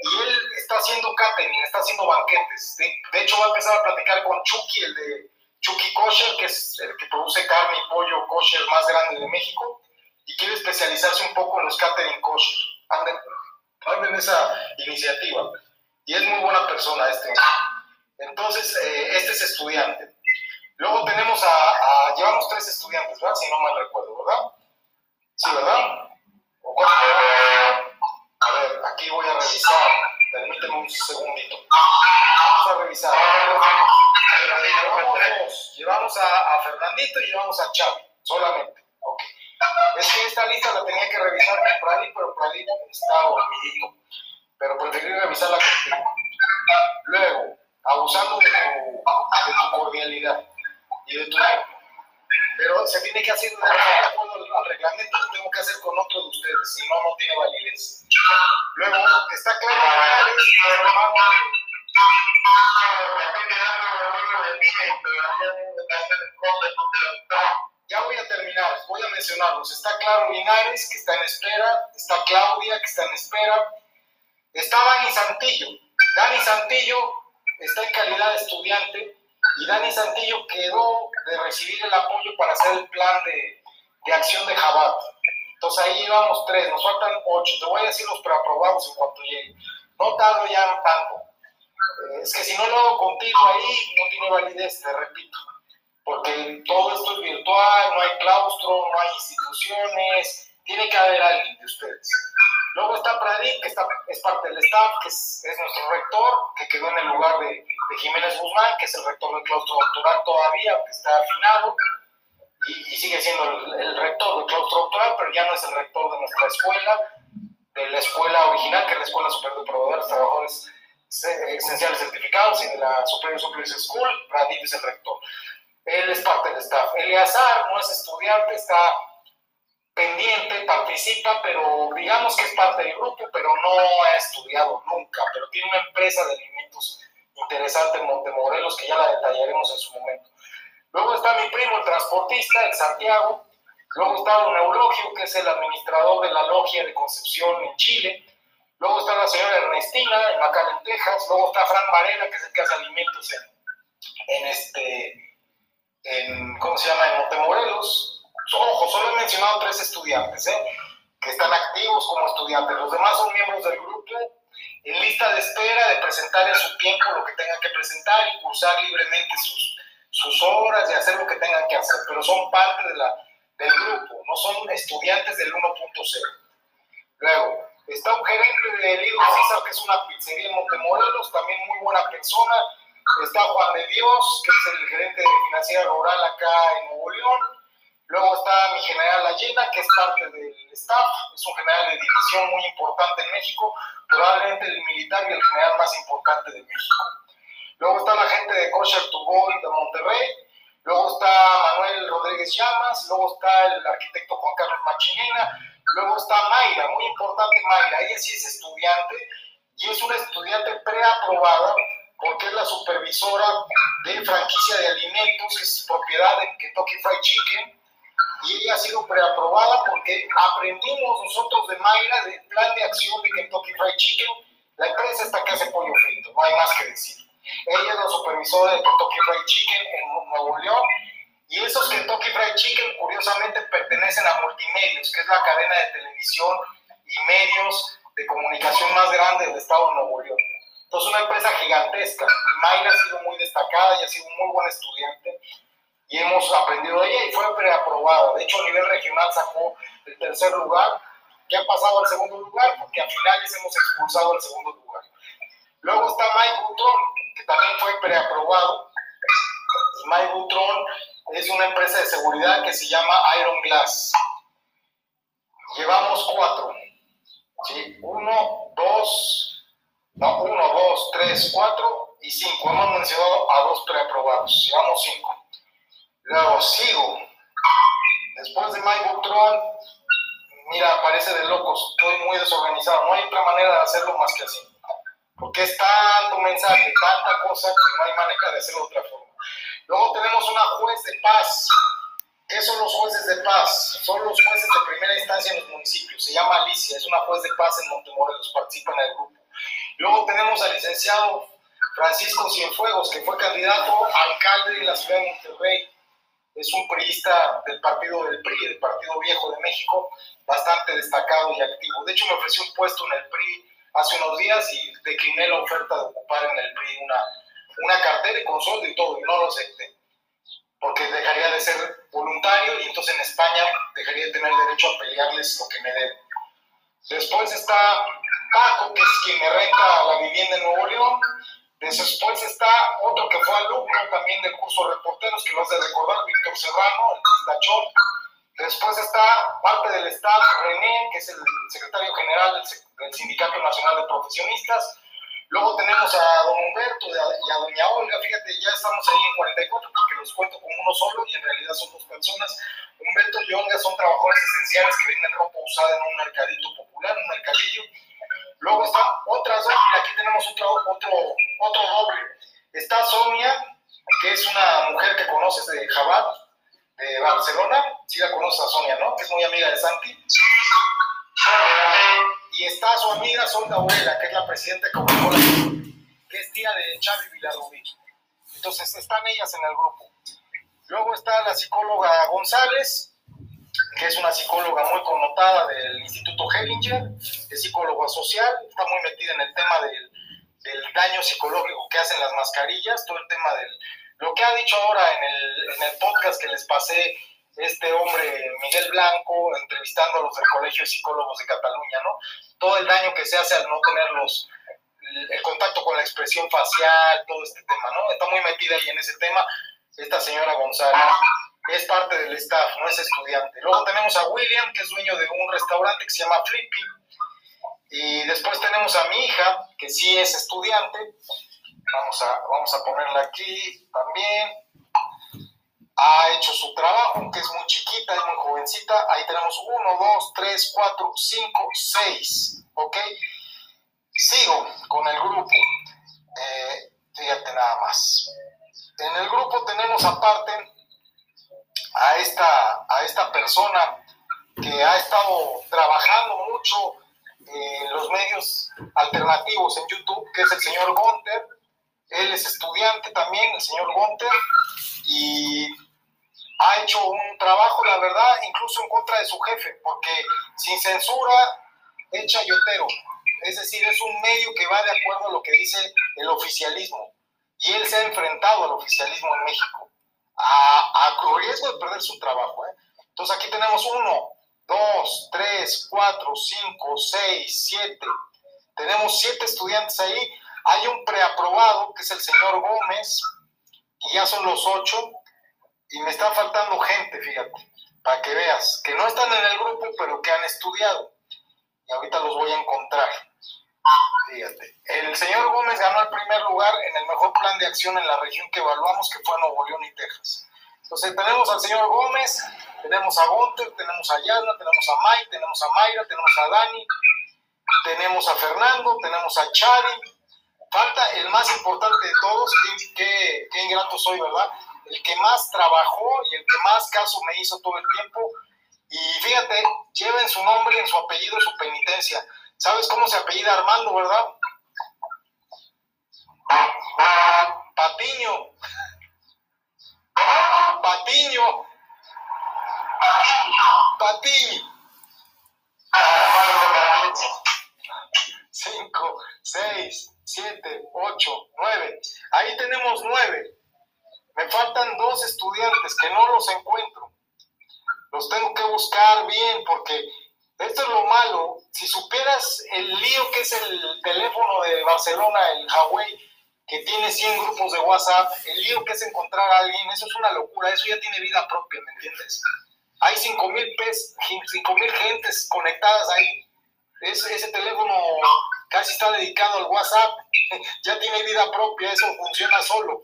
Y él está haciendo catering, está haciendo banquetes. De, hecho, va a empezar a platicar con Chucky, el de Chucky Kosher, que es el que produce carne y pollo kosher más grande de México, y quiere especializarse un poco en los catering kosher. Anden, anden esa iniciativa. Y es muy buena persona este. Entonces, eh, este es estudiante. Luego tenemos a, llevamos tres estudiantes, ¿verdad? Si no mal recuerdo, ¿verdad? Sí, ¿verdad? A ver, aquí voy a revisar. Permíteme un segundito. Vamos a revisar. Llevamos, llevamos a, Fernandito y llevamos a Chavi, solamente. Ok. Es que esta lista la tenía que revisar con Pradi, pero Pradi está dormidito. Pero preferí revisarla contigo. Luego, abusando de tu, cordialidad y de tu Pero se tiene que hacer de acuerdo al, reglamento que tengo que hacer con otro de ustedes, si no, no tiene validez. Luego, está claro que es hermano Ya voy a terminar, voy a mencionarlos. Está Claro Linares, que está en espera. Está Claudia, que está en espera. Está Dani Santillo. Dani Santillo está en calidad de estudiante y Dani Santillo quedó de recibir el apoyo para hacer el plan de, de acción de Jabat. Entonces ahí llevamos tres, nos faltan ocho. Te voy a decir los preaprobados en cuanto llegue. No tardo ya tanto. Eh, es que si no lo hago contigo ahí, no tiene validez, te repito. Porque todo esto es virtual, no hay claustro, no hay instituciones, tiene que haber alguien de ustedes. Luego está Pradip, que está, es parte del staff, que es, es, nuestro rector, que quedó en el lugar de, Jiménez Guzmán, que es el rector del claustro doctoral todavía, que está afinado, y, sigue siendo el, el, rector del claustro doctoral, pero ya no es el rector de nuestra escuela, de la escuela original, que es la Escuela Superior de Proveedores, Trabajadores Esenciales Certificados, y de la Superior Superior School, Pradip es el rector. Él es parte del staff. Eleazar no es estudiante, está pendiente, participa, pero digamos que es parte del grupo, pero no ha estudiado nunca, pero tiene una empresa de alimentos interesante en Montemorelos que ya la detallaremos en su momento. Luego está mi primo, el transportista, en Santiago. Luego está don Eulogio, que es el administrador de la logia de Concepción en Chile. Luego está la señora Ernestina, en Macalén, Texas. Luego está Fran Varela, que es el que hace alimentos en, en este, en, ¿cómo se llama? En Montemorelos. Ojo, solo he mencionado tres estudiantes, ¿eh? que están activos como estudiantes. Los demás son miembros del grupo en lista de espera de presentar en su tiempo lo que tengan que presentar y cursar libremente sus, sus horas y hacer lo que tengan que hacer, pero son parte de la, del grupo, no son estudiantes del 1.0. Luego, está un gerente de Lido César, que es una pizzería en Montemorelos, también muy buena persona. Está Juan de Dios, que es el gerente de financiera rural acá en Nuevo León. Luego está mi general Allena, que es parte del staff, es un general de división muy importante en México, probablemente el militar y el general más importante de México. Luego está la gente de Kosher to Go de Monterrey, luego está Manuel Rodríguez Llamas, luego está el arquitecto Juan Carlos Machinena, luego está Mayra, muy importante. Mayra, ella sí es estudiante y es una estudiante preaprobada porque es la supervisora de franquicia de alimentos, es propiedad de Kentucky Fried Chicken, y ella ha sido preaprobada porque aprendimos nosotros de Mayra del plan de acción de Kentucky Fried Chicken. La empresa está que hace pollo frito, no hay más que decir. Ella es la supervisora de Kentucky Fried Chicken en Nuevo León y esos Kentucky Fried Chicken curiosamente pertenecen a Multimedios, que es la cadena de televisión y medios de comunicación más grande del estado de Nuevo León. Entonces, una empresa gigantesca. Mayra ha sido muy destacada y ha sido un muy buen estudiante y hemos aprendido de ella y fue preaprobada. De hecho, a nivel regional sacó el tercer lugar, que ha pasado al segundo lugar, porque a finales hemos expulsado al segundo lugar. Luego está Mike Butron, que también fue preaprobado. Y Mike Butron es una empresa de seguridad que se llama Iron Glass. Llevamos cuatro. ¿sí? Uno, dos, no, uno, dos, tres, cuatro y cinco. Hemos mencionado a dos preaprobados. Llevamos cinco. Luego sigo. Después de Mike Butron, mira, parece de locos. Estoy muy desorganizado. No hay otra manera de hacerlo más que así. Porque es tanto mensaje, tanta cosa que no hay manera de hacerlo de otra forma. Luego tenemos una juez de paz. ¿Qué son los jueces de paz? Son los jueces de primera instancia en los municipios. Se llama Alicia, es una juez de paz en Montemorelos, participa en el grupo. Luego tenemos al licenciado Francisco Cienfuegos, que fue candidato a alcalde de la ciudad de Monterrey es un priista del partido del PRI, del Partido Viejo de México, bastante destacado y activo. De hecho, me ofreció un puesto en el PRI hace unos días y decliné la oferta de ocupar en el PRI una, una cartera y con sueldo y todo, y no lo acepté, porque dejaría de ser voluntario y entonces en España dejaría de tener derecho a pelearles lo que me deben. Después está Paco, que es quien me renta la vivienda en Nuevo León, Después está otro que fue alumno también del curso de reporteros, que lo has de recordar, Víctor Serrano, el pistachón. Después está parte del staff, René, que es el secretario general del, Sindicato Nacional de Profesionistas. Luego tenemos a don Humberto y a doña Olga, fíjate, ya estamos ahí en 44 porque los cuento como uno solo y en realidad son dos personas. Humberto y Olga son trabajadores esenciales que venden ropa usada en un mercadito popular, un mercadillo Luego está otras dos, y aquí tenemos otro, otro, otro doble. Está Sonia, que es una mujer que conoces de Jabat, de Barcelona. Sí la conoces a Sonia, ¿no? Que es muy amiga de Santi. Y está su amiga Sonda Aurela, que es la presidenta de Coca-Cola, que es tía de Xavi Villarrubí. Entonces están ellas en el grupo. Luego está la psicóloga González, que es una psicóloga muy connotada del Instituto Hellinger, es psicóloga social, está muy metida en el tema del, del, daño psicológico que hacen las mascarillas, todo el tema del... Lo que ha dicho ahora en el, en el podcast que les pasé este hombre Miguel Blanco entrevistando a los del Colegio de Psicólogos de Cataluña, ¿no? Todo el daño que se hace al no tener los, el contacto con la expresión facial, todo este tema, ¿no? Está muy metida ahí en ese tema esta señora González. Es parte del staff, no es estudiante. Luego tenemos a William, que es dueño de un restaurante que se llama Flippy. Y después tenemos a mi hija, que sí es estudiante. Vamos a, vamos a ponerla aquí también ha hecho su trabajo, aunque es muy chiquita, es muy jovencita. Ahí tenemos 1, 2, 3, 4, 5, 6. ¿Ok? Sigo con el grupo. Eh, fíjate nada más. En el grupo tenemos aparte a esta, a esta persona que ha estado trabajando mucho en los medios alternativos en YouTube, que es el señor Gunter. Él es estudiante también, el señor Gunter, y ha hecho un trabajo, la verdad, incluso en contra de su jefe, porque sin censura echa yotero. Es decir, es un medio que va de acuerdo a lo que dice el oficialismo. Y él se ha enfrentado al oficialismo en México, a, a riesgo de perder su trabajo. ¿eh? Entonces aquí tenemos uno, dos, tres, cuatro, cinco, seis, siete. Tenemos siete estudiantes ahí. Hay un preaprobado, que es el señor Gómez, y ya son los ocho y me está faltando gente, fíjate, para que veas, que no están en el grupo, pero que han estudiado. Y ahorita los voy a encontrar. Fíjate. El señor Gómez ganó el primer lugar en el mejor plan de acción en la región que evaluamos, que fue Nuevo León y Texas. Entonces tenemos al señor Gómez, tenemos a Gunter, tenemos a Yasna, tenemos a Mike, tenemos a Mayra, tenemos a Dani, tenemos a Fernando, tenemos a Chari. Falta el más importante de todos, qué, qué ingrato soy, ¿verdad? el que más trabajó y el que más caso me hizo todo el tiempo. Y fíjate, lleva en su nombre, en su apellido, su penitencia. ¿Sabes cómo se apellida Armando, verdad? Patiño. Patiño. Patiño. Cinco, seis, siete, ocho, nueve. Ahí tenemos nueve. Me faltan dos estudiantes que no los encuentro. Los tengo que buscar bien porque esto es lo malo. Si supieras el lío que es el teléfono de Barcelona, el Huawei, que tiene 100 grupos de WhatsApp, el lío que es encontrar a alguien, eso es una locura, eso ya tiene vida propia, ¿me entiendes? Hay 5 mil gentes conectadas ahí. Ese, teléfono casi está dedicado al WhatsApp, ya tiene vida propia, eso funciona solo.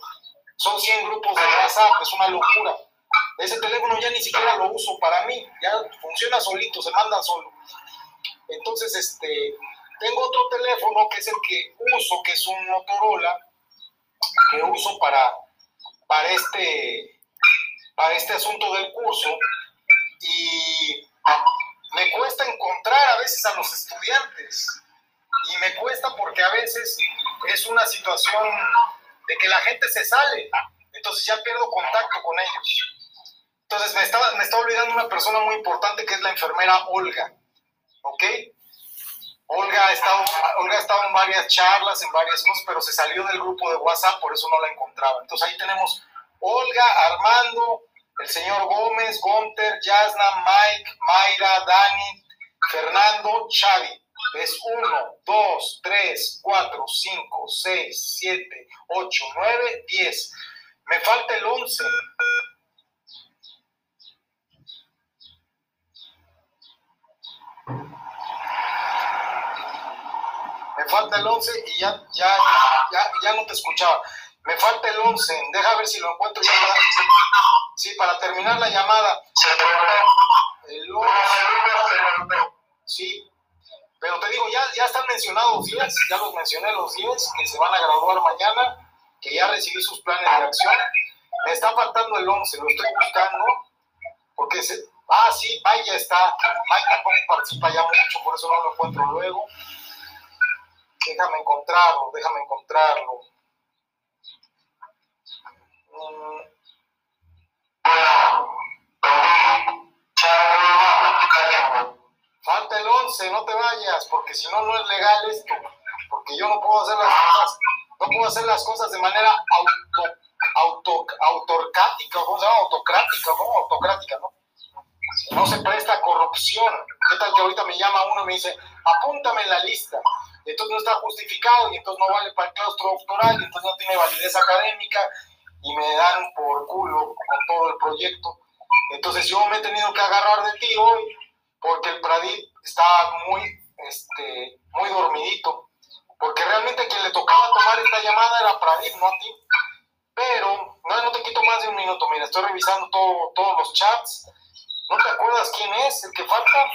Son 100 grupos de WhatsApp, es una locura. Ese teléfono ya ni siquiera lo uso para mí, ya funciona solito, se manda solo. Entonces, este, tengo otro teléfono que es el que uso, que es un Motorola, que uso para, para, este, para este asunto del curso. Y me cuesta encontrar a veces a los estudiantes. Y me cuesta porque a veces es una situación de que la gente se sale, entonces ya pierdo contacto con ellos. Entonces me estaba, me estaba olvidando una persona muy importante que es la enfermera Olga, ¿ok? Olga ha, estado, Olga ha estado en varias charlas, en varias cosas, pero se salió del grupo de WhatsApp, por eso no la encontraba. Entonces ahí tenemos Olga, Armando, el señor Gómez, Gunter, Yasna, Mike, Mayra, Dani, Fernando, Xavi es 1, 2, 3, 4, 5, 6, 7, 8, 9, 10. Me falta el 11. Me falta el 11 y ya, ya, ya, ya no te escuchaba. Me falta el 11. Deja ver si lo encuentro. Sí, para terminar la llamada. El 11. Sí, Pero te digo, ya, ya están mencionados 10, ya los mencioné los 10 que se van a graduar mañana, que ya recibí sus planes de acción. Me está faltando el 11, lo estoy buscando, porque se, ah, sí, Mike ya está, Mike tampoco participa ya mucho, por eso no lo encuentro luego. Déjame encontrarlo, déjame encontrarlo. Falta el 11, no te vayas, porque si no, no es legal esto. Porque yo no puedo hacer las cosas, no puedo hacer las cosas de manera auto, auto, ¿cómo se llama? Autocrática, ¿cómo? Autocrática, ¿no? No se presta corrupción. ¿Qué tal que ahorita me llama uno y me dice, apúntame en la lista? Entonces no está justificado, y entonces no vale para el claustro doctoral, y entonces no tiene validez académica, y me dan por culo con todo el proyecto. Entonces yo me he tenido que agarrar de ti hoy porque el Pradip estaba muy, este, muy dormidito, porque realmente quien le tocaba tomar esta llamada era Pradip, no a ti. Pero no, no te quito más de un minuto, mira, estoy revisando todo, todos los chats. ¿No te acuerdas quién es el que falta?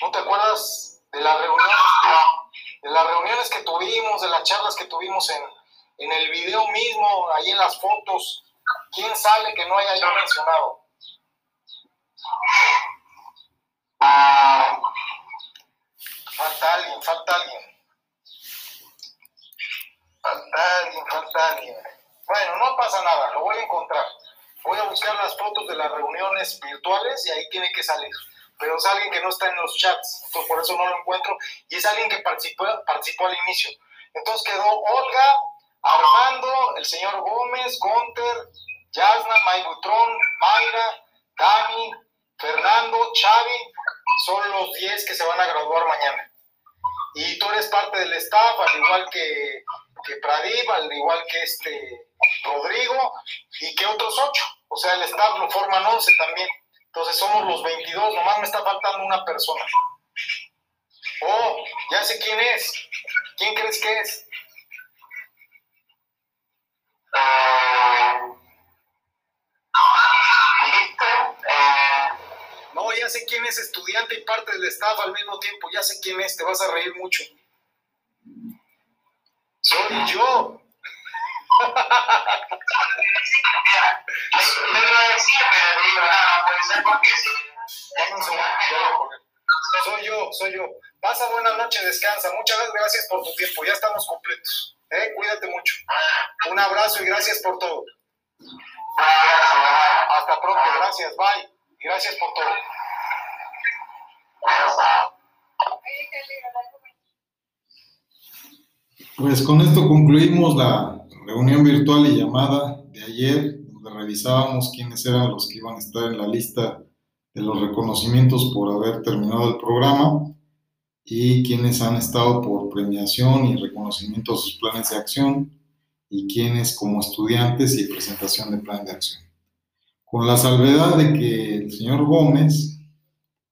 ¿No te acuerdas de las reuniones, de las reuniones que tuvimos, de las charlas que tuvimos en, en el video mismo, ahí en las fotos? ¿Quién sale que no haya yo mencionado? Falta alguien, falta alguien. Falta alguien, falta alguien. Bueno, no pasa nada, lo voy a encontrar. Voy a buscar las fotos de las reuniones virtuales y ahí tiene que salir. Pero es alguien que no está en los chats, entonces por eso no lo encuentro. Y es alguien que participó, participó al inicio. Entonces quedó Olga, Armando, el señor Gómez, Gunter, Yasna, May Butrón, Mayra, Dani, Fernando, Xavi, son los 10 que se van a graduar mañana. Y tú eres parte del staff, al igual que, que Pradip, al igual que este Rodrigo, y que otros 8. O sea, el staff lo forman 11 también. Entonces somos los 22, nomás me está faltando una persona. Oh, ya sé quién es. ¿Quién crees que es? No, ya sé quién es estudiante y parte del staff al mismo tiempo. Ya sé quién es, te vas a reír mucho. Soy yo. Soy yo, soy yo. Pasa buena noche, descansa. Muchas gracias por tu tiempo. Ya estamos completos. ¿Eh? Cuídate mucho. Un abrazo y gracias por todo. Hasta pronto. Gracias. Bye. Gracias por todo. Pues con esto concluimos la reunión virtual y llamada de ayer, donde revisábamos quiénes eran los que iban a estar en la lista de los reconocimientos por haber terminado el programa y quienes han estado por premiación y reconocimiento de sus planes de acción y quienes como estudiantes y presentación de plan de acción. Con la salvedad de que el señor Gómez,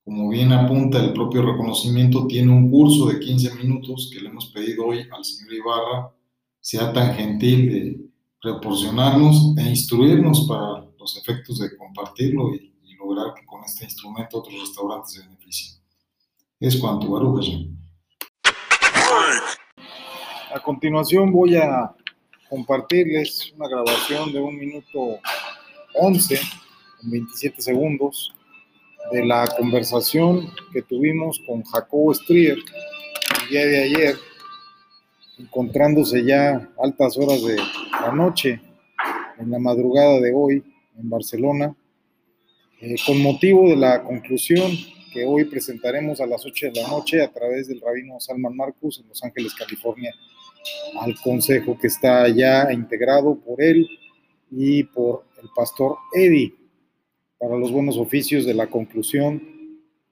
como bien apunta el propio reconocimiento, tiene un curso de 15 minutos que le hemos pedido hoy al señor Ibarra, sea tan gentil de proporcionarnos e instruirnos para los efectos de compartirlo y, lograr que con este instrumento otros restaurantes se beneficien. Es cuanto, Baruch A continuación voy a compartirles una grabación de un minuto 11, con 27 segundos, de la conversación que tuvimos con Jacobo Strier el día de ayer, encontrándose ya altas horas de la noche, en la madrugada de hoy, en Barcelona, eh, con motivo de la conclusión que hoy presentaremos a las 8 de la noche a través del rabino Salman Marcus en Los Ángeles, California, al consejo que está ya integrado por él y por el pastor Eddie para los buenos oficios de la conclusión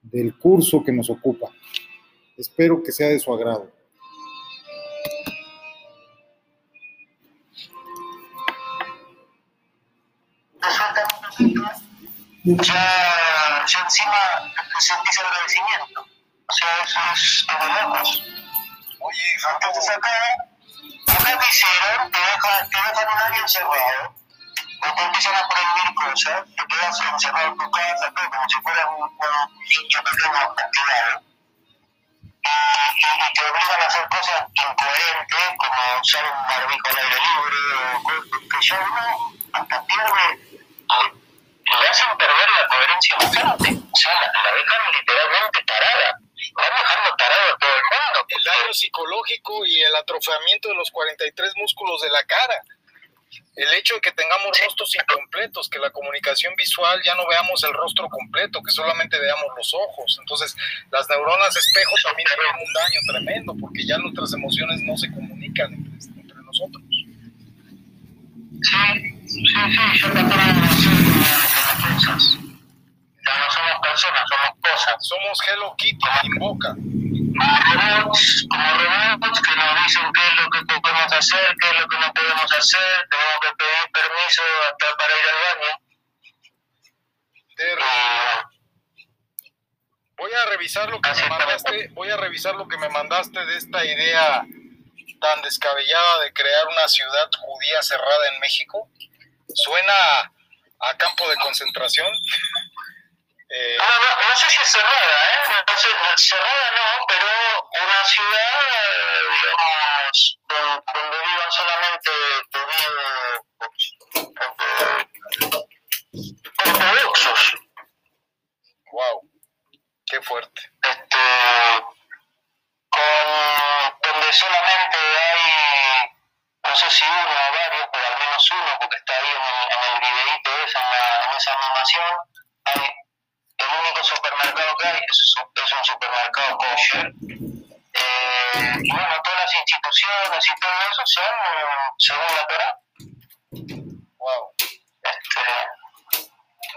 del curso que nos ocupa. Espero que sea de su agrado. Ya, ya encima sentís agradecimiento. O sea, eso es de locos. Oye, entonces acá, acá que hicieron, te dejan, te dejan un año encerrado, o te empiezan a prohibir cosas, te quedas encerrado en tu casa, como si fueras un, niño pequeño castigado. Y, y, te obligan a hacer cosas incoherentes, como usar un barbijo al aire libre, o cosas que ya uno hasta pierde, le hacen perder la coherencia bastante. O sea, la, la dejan literalmente parada. Van dejando parado a todo el mundo. El daño psicológico y el atrofiamiento de los 43 músculos de la cara el hecho de que tengamos rostros incompletos, que la comunicación visual ya no veamos el rostro completo, que solamente veamos los ojos. Entonces, las neuronas espejo también tienen un daño tremendo, porque ya nuestras emociones no se comunican entre, entre nosotros. Sí, sí, sí, yo también cosas. Ya no somos personas, somos cosas. Somos Hello Kitty, invoca. Robots, como robots que nos dicen qué es lo que podemos hacer, qué es lo que no podemos hacer, tenemos que pedir permiso hasta para ir al baño. Terrible. Voy a revisar lo que me mandaste, voy a revisar lo que me mandaste de esta idea tan descabellada de crear una ciudad judía cerrada en México. Suena a campo de concentración. Eh, no, no, no, sé si es cerrada, ¿eh? No sé, cerrada no, pero una ciudad, digamos, donde, donde vivan solamente ortodoxos. Wow, qué fuerte. Este, con, donde solamente hay, no sé si uno o varios, pero al menos uno, porque está ahí en, en el videíto ese, en, la, en esa animación, hay el único supermercado que hay es, es un supermercado kosher. Eh, y bueno, todas las instituciones y todo eso son según la Torah. Wow. Este,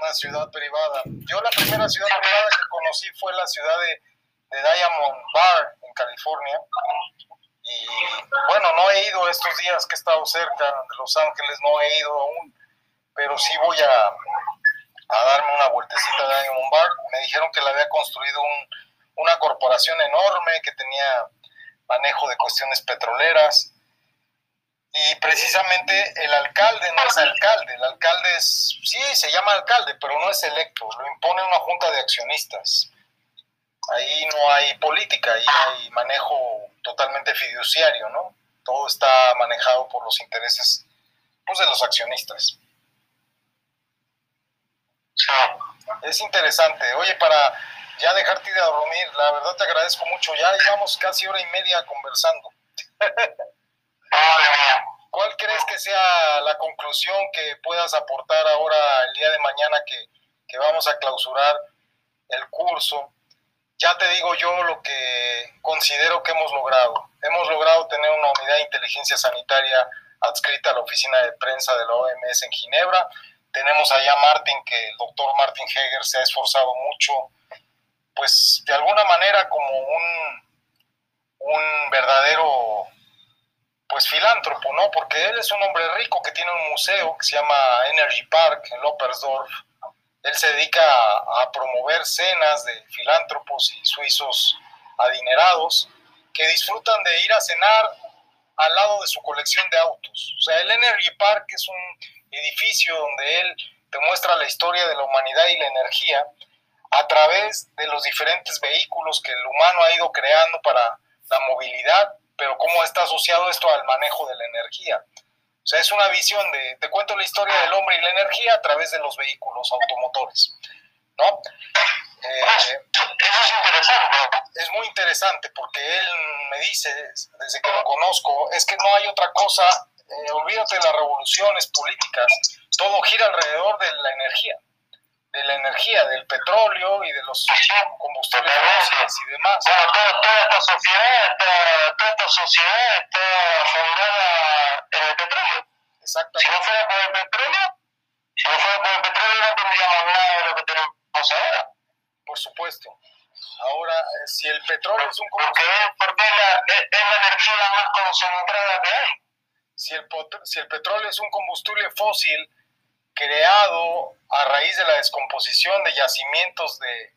Una ciudad privada. Yo la primera ciudad privada que conocí fue la ciudad de, de Diamond Bar, en California. Y bueno, no he ido estos días que he estado cerca de Los Ángeles, no he ido aún, pero sí voy a, a darme una vueltecita de Diamond Bar. Me dijeron que la había construido un, una corporación enorme que tenía manejo de cuestiones petroleras. Y precisamente el alcalde no es alcalde, el alcalde es, sí, se llama alcalde, pero no es electo, lo impone una junta de accionistas. Ahí no hay política, ahí hay manejo totalmente fiduciario, ¿no? Todo está manejado por los intereses pues, de los accionistas. Es interesante. Oye, para ya dejarte de dormir, la verdad te agradezco mucho. Ya llevamos casi hora y media conversando. ¿Cuál crees que sea la conclusión que puedas aportar ahora el día de mañana que, que vamos a clausurar el curso? Ya te digo yo lo que considero que hemos logrado. Hemos logrado tener una unidad de inteligencia sanitaria adscrita a la oficina de prensa de la OMS en Ginebra. Tenemos allá a Martin, que el doctor Martin Heger se ha esforzado mucho, pues de alguna manera como un, un verdadero pues filántropo, ¿no? Porque él es un hombre rico que tiene un museo que se llama Energy Park en Loppersdorf. Él se dedica a, a promover cenas de filántropos y suizos adinerados que disfrutan de ir a cenar al lado de su colección de autos. O sea, el Energy Park es un edificio donde él te muestra la historia de la humanidad y la energía a través de los diferentes vehículos que el humano ha ido creando para la movilidad, pero cómo está asociado esto al manejo de la energía. O sea, es una visión de, te cuento la historia del hombre y la energía a través de los vehículos automotores, ¿no? Eh, es muy interesante porque él me dice, desde que lo conozco, es que no hay otra cosa, eh, olvídate de las revoluciones políticas, todo gira alrededor de la energía, de la energía, del petróleo y de los combustibles fósiles y demás. Bueno, toda, toda, esta sociedad está, toda esta sociedad está fundada en el petróleo. Exactamente. Si no fuera por el petróleo, si no fuera por el petróleo no tendríamos nada de lo que tenemos ahora. Por supuesto. Ahora, eh, si el petróleo es un Porque, combustible, es, porque es, la, es, es la energía más concentrada que hay. Si el, si el petróleo es un combustible fósil creado a raíz de la descomposición de yacimientos de,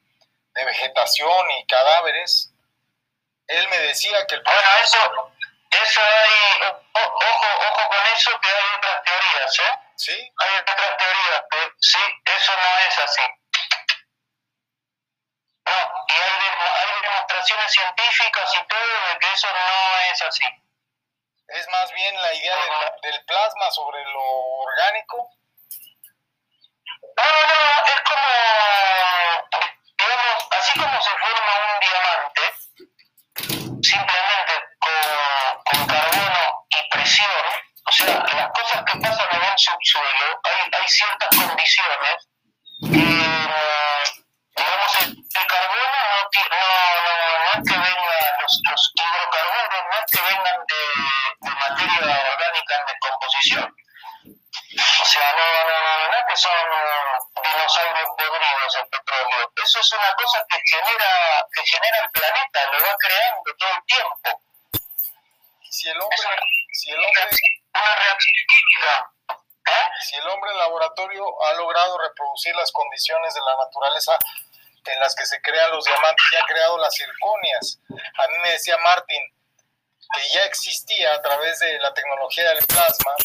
de vegetación y cadáveres, él me decía que el Bueno, eso, eso hay, o- ojo, ojo con eso que hay otras teorías, ¿eh? ¿Sí? Hay otras teorías, pero sí, eso no es así. No, y hay, hay demostraciones científicas y todo de que eso no es así. Es más bien la idea del, del plasma sobre lo orgánico. No, no, no, es como, digamos, así como se forma un diamante, simplemente con, con carbono y presión, o sea, las cosas que pasan en el subsuelo, hay, hay ciertas condiciones que, mm, digamos, el, el carbono son dinosaurios podridos el petróleo. Eso es una cosa que genera, que genera el planeta, lo va creando todo el tiempo. Si el hombre, si el hombre, una reacción química. ¿Eh? si el hombre en laboratorio ha logrado reproducir las condiciones de la naturaleza en las que se crean los diamantes y ha creado las circonias. A mí me decía Martin que ya existía a través de la tecnología del plasma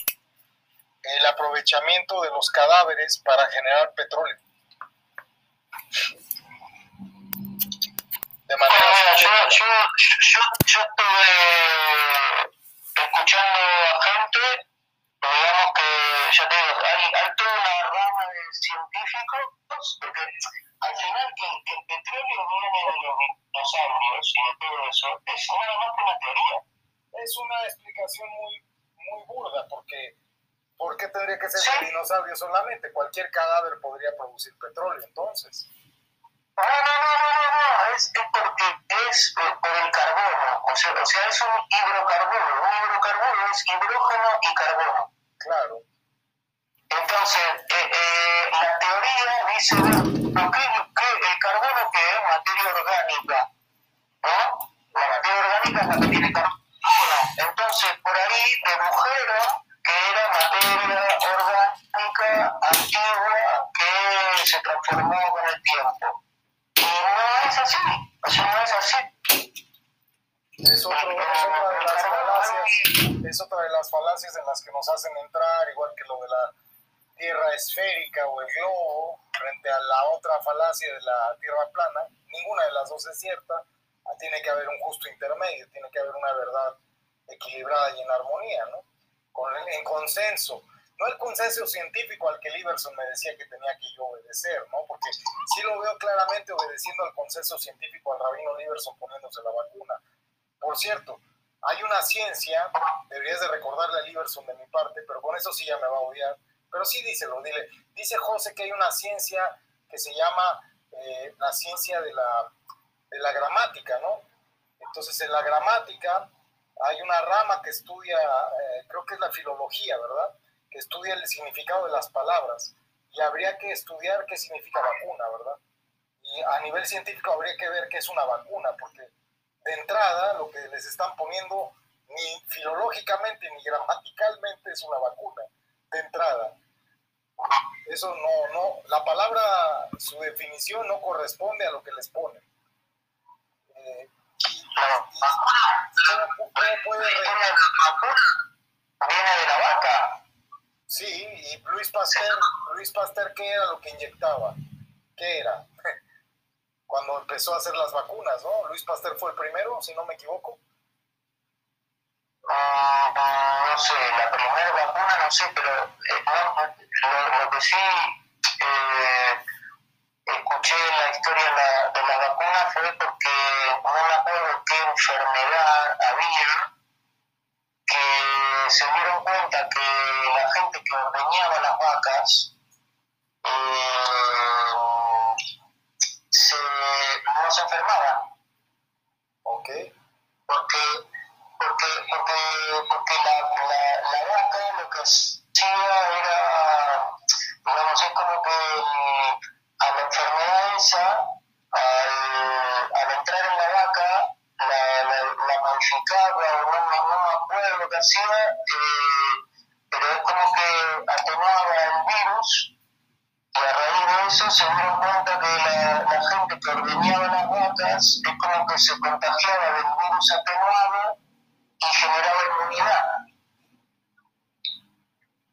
el aprovechamiento de los cadáveres para generar petróleo. De manera yo, yo, yo, yo estuve escuchando a gente, digamos que, ya te digo, hay, hay toda una rama de científicos, porque al final que, que el petróleo viene de los dinosaurios y de todo eso, es nada más que una teoría. es una explicación muy, muy burda, porque ¿por qué tendría que ser Sí. de dinosaurio solamente? Cualquier cadáver podría producir petróleo, entonces. No, no, no, no, no, no, es, es porque es por el carbono, o sea, o sea, es un hidrocarburo, un hidrocarburo es hidrógeno y carbono. Claro. Entonces, eh, eh, la teoría dice, bueno, ¿qué, qué, el carbono que es materia orgánica? ¿No? La materia orgánica es la que tiene carbono. Entonces, por ahí dedujeron que era materia orgánica antigua que se transformó con el tiempo. Y no es así, o sea, no es así. Es, otro- es otra de las falacias, es otra de las falacias en las que nos hacen entrar, igual que lo de la tierra esférica o el globo, frente a la otra falacia de la tierra plana. Ninguna de las dos es cierta. Ah, Tiene que haber un justo intermedio, tiene que haber una verdad equilibrada y en armonía, ¿no? En consenso. No el consenso científico al que Liberson me decía que tenía que yo obedecer, ¿no? Porque sí lo veo claramente obedeciendo al consenso científico al rabino Liberson poniéndose la vacuna. Por cierto, hay una ciencia, deberías de recordarle a Liberson de mi parte, pero con eso sí ya me va a odiar. Pero sí díselo, dile. Dice José que hay una ciencia que se llama eh, la ciencia de la, de la gramática, ¿no? Entonces, en la gramática hay una rama que estudia, eh, creo que es la filología, ¿verdad? Que estudia el significado de las palabras. Y habría que estudiar qué significa vacuna, ¿verdad? Y a nivel científico habría que ver qué es una vacuna, porque de entrada lo que les están poniendo ni filológicamente ni gramaticalmente es una vacuna, de entrada. Eso no, no, la palabra, su definición no corresponde a lo que les ponen. Eh, y- y- ¿cómo, pu- cómo puede re- Viene de la vaca. Sí, y Luis Pasteur, Luis Pasteur, ¿qué era lo que inyectaba? ¿Qué era? Cuando empezó a hacer las vacunas, ¿no? Luis Pasteur fue el primero, si no me equivoco. Mm, no sé, la primera vacuna no sé, pero eh, lo, que sí eh, escuché la historia de la, de la vacuna fue porque acuerdo qué enfermedad había que se dieron cuenta que la gente que ordeñaba las vacas eh, se, no se enfermaba Ok, porque porque porque porque la, la, la vaca lo que hacía era digamos es como que a la enfermedad esa al, modificaba o no, no, me acuerdo que hacía eh, pero es como que atenuaba el virus y a raíz de eso se dieron cuenta que la, gente que ordeñaba las vacas es como que se contagiaba del virus atenuado y generaba inmunidad.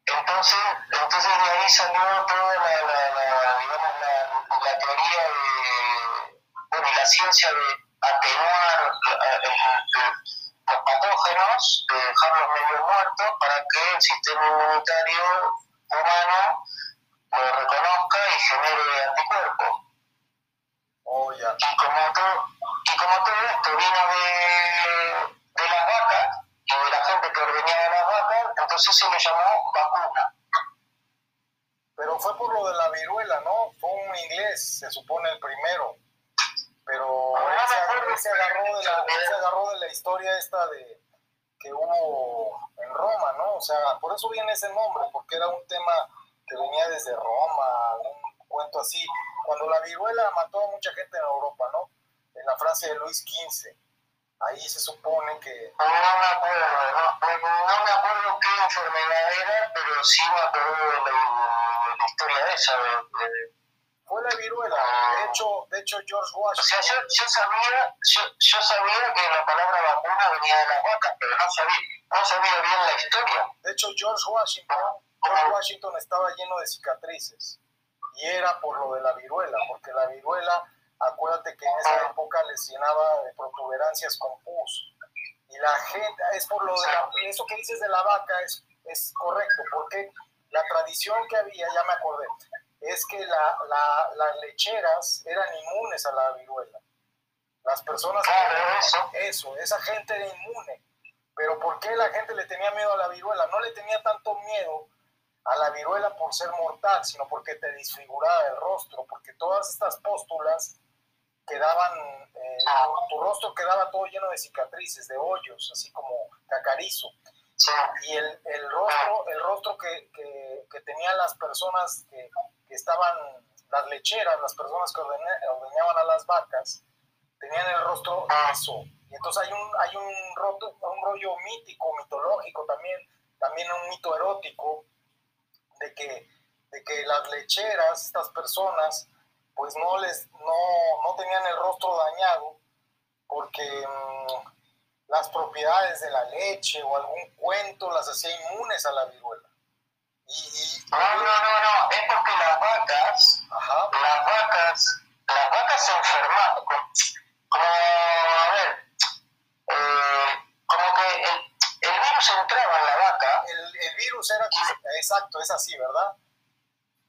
Entonces Entonces de ahí salió toda la, la, digamos, la, la teoría de, bueno, la ciencia de atenuar los patógenos, de dejarlos medio muertos para que el sistema inmunitario humano lo reconozca y genere anticuerpos. Oh. Y como todo, y como todo esto vino de, de las vacas y de la gente que ordeñaba las vacas, entonces se le llamó vacuna. Pero fue por lo de la viruela, ¿no? Fue un inglés, se supone el primero. Pero él se, él agarró de la, él se agarró de la historia esta de que hubo en Roma, ¿no? O sea, por eso viene ese nombre, porque era un tema que venía desde Roma, un cuento así. Cuando la viruela mató a mucha gente en Europa, ¿no? En la Francia de Luis XV. Ahí se supone que No me acuerdo, no, me acuerdo qué enfermedad era, pero sí me acuerdo de la, de la historia esa. De, de- fue la viruela. De hecho, de hecho George o sea, yo, Washington. yo, sabía, yo, yo sabía que la palabra vacuna venía de las vacas, pero no sabía, no sabía bien la historia. De hecho, George Washington, George Washington estaba lleno de cicatrices y era por lo de la viruela, porque la viruela, acuérdate que en esa época les llenaba de protuberancias con pus y la gente, es por lo de la, eso que dices de la vaca es, es correcto, porque la tradición que había, ya me acordé, es que la, la- las lecheras eran inmunes a la viruela. Las personas Claro, eso. eso, esa gente era inmune. Pero ¿por qué la gente le tenía miedo a la viruela? No le tenía tanto miedo a la viruela por ser mortal, sino porque te disfiguraba el rostro, porque todas estas póstulas quedaban, eh, tu, tu rostro quedaba todo lleno de cicatrices, de hoyos, así como cacarizo. Y el, el rostro, el rostro que, que, que tenían las personas que, estaban, las lecheras, las personas que ordeñaban a las vacas, tenían el rostro eso. Y entonces hay un, hay un, roto, un rollo mítico, mitológico también, también un mito erótico, de que, de que las lecheras, estas personas, pues no les, no, no tenían el rostro dañado, porque mm, las propiedades de la leche o algún cuento las hacía inmunes a la viruela. Y, y- No, no, no, no, es porque las vacas, ajá, las vacas, las vacas se enfermaban. Como, como, a ver, eh, como que el, el virus entraba en la vaca el, el virus era, exacto, es así, ¿verdad?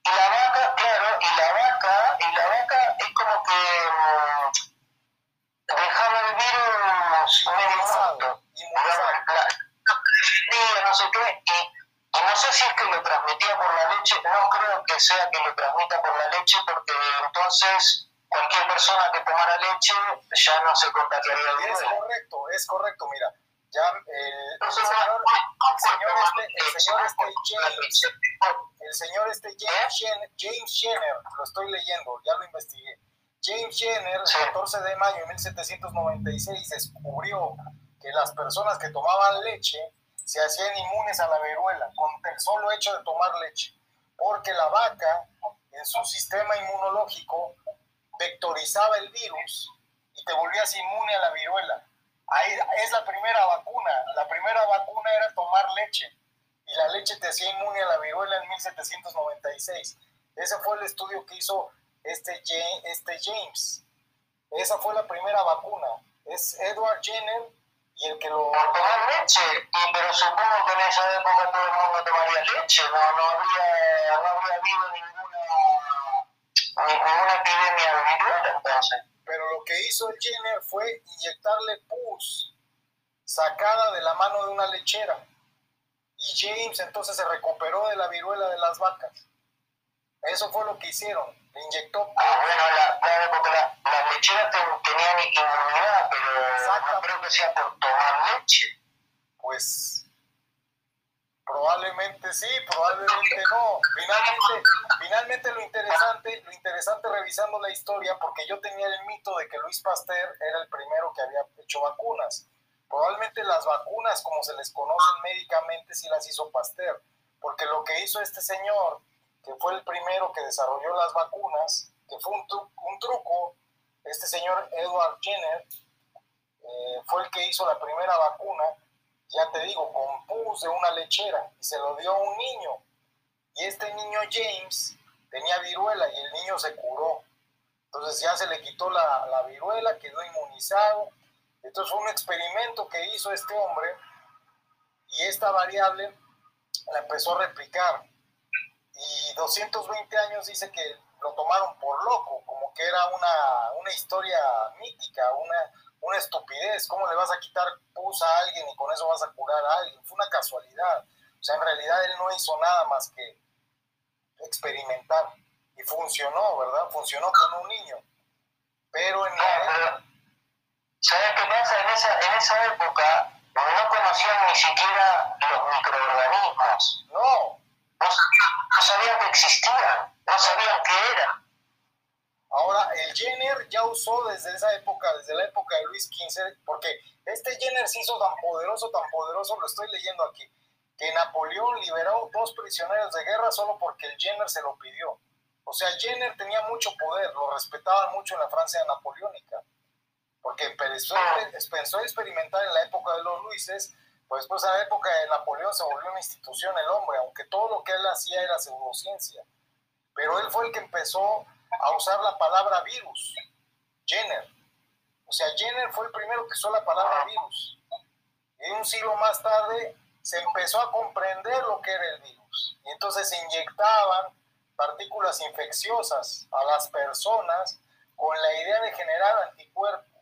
y la vaca, claro, y la vaca, y la vaca es como que mm, dejaba el virus inmunizado. Sí, no sé qué, y, y no sé si es que lo transmitía por la leche, no creo que sea que lo transmita por la leche, porque entonces cualquier persona que tomara leche ya no se contagiaría de Es correcto, es correcto, mira, ya el, el señor, el señor este, el señor este James, el señor este James Jenner, James Jenner, lo estoy leyendo, ya lo investigué. James Jenner, el Sí. 14 de mayo de 1796, descubrió que las personas que tomaban leche se hacían inmunes a la viruela con el solo hecho de tomar leche, porque la vaca en su sistema inmunológico vectorizaba el virus y te volvías inmune a la viruela. Ahí es la primera vacuna. La primera vacuna era tomar leche y la leche te hacía inmune a la viruela en 1796. Ese fue el estudio que hizo este, este James. Esa fue la primera vacuna. Es Edward Jenner y el que lo... Tomar leche, y, pero supongo que en esa época todo el mundo tomaría leche, no, no, habría, no habría habido ninguna, ni- ninguna epidemia de viruela entonces. Pero lo que hizo el Jenner fue inyectarle pus sacada de la mano de una lechera. Y James entonces se recuperó de la viruela de las vacas. Eso fue lo que hicieron. Le inyectó. Ah, bueno, la, claro, porque la, las lecheras ten- tenían inmunidad, pero no creo que sea por tomar leche. Pues probablemente sí, probablemente no. Finalmente, finalmente lo interesante, lo interesante revisando la historia, porque yo tenía el mito de que Luis Pasteur era el primero que había hecho vacunas. Probablemente las vacunas, como se les conocen médicamente, sí las hizo Pasteur, porque lo que hizo este señor, que fue el primero que desarrolló las vacunas, que fue un, un truco, este señor Edward Jenner, eh, fue el que hizo la primera vacuna, ya te digo, con pus de una lechera y se lo dio a un niño. Y este niño James tenía viruela y el niño se curó. Entonces ya se le quitó la, la viruela, quedó inmunizado. Entonces fue un experimento que hizo este hombre y esta variable la empezó a replicar. Y 220 años dice que lo tomaron por loco, como que era una, una historia mítica, una, una estupidez. ¿Cómo le vas a quitar pus a alguien y con eso vas a curar a alguien? Fue una casualidad. O sea, en realidad él no hizo nada más que experimentar. Y funcionó, ¿verdad? Funcionó con un niño. Pero en la... ¿Sabes qué pasa? En esa, en esa época no conocían ni siquiera los microorganismos. No. No, sabían que existían, no sabían qué era. Ahora, el Jenner ya usó desde esa época, desde la época de Luis XV, porque este Jenner se hizo tan poderoso, tan poderoso, lo estoy leyendo aquí, que Napoleón liberó dos prisioneros de guerra solo porque el Jenner se lo pidió. O sea, Jenner tenía mucho poder, lo respetaban mucho en la Francia napoleónica, porque empezó, empezó a experimentar en la época de los Luises, pues en la época de Napoleón se volvió una institución el hombre, aunque todo lo que él hacía era pseudociencia. Pero él fue el que empezó a usar la palabra virus, Jenner. O sea, Jenner fue el primero que usó la palabra virus. Y un siglo más tarde se empezó a comprender lo que era el virus. Y entonces se inyectaban partículas infecciosas a las personas con la idea de generar anticuerpos.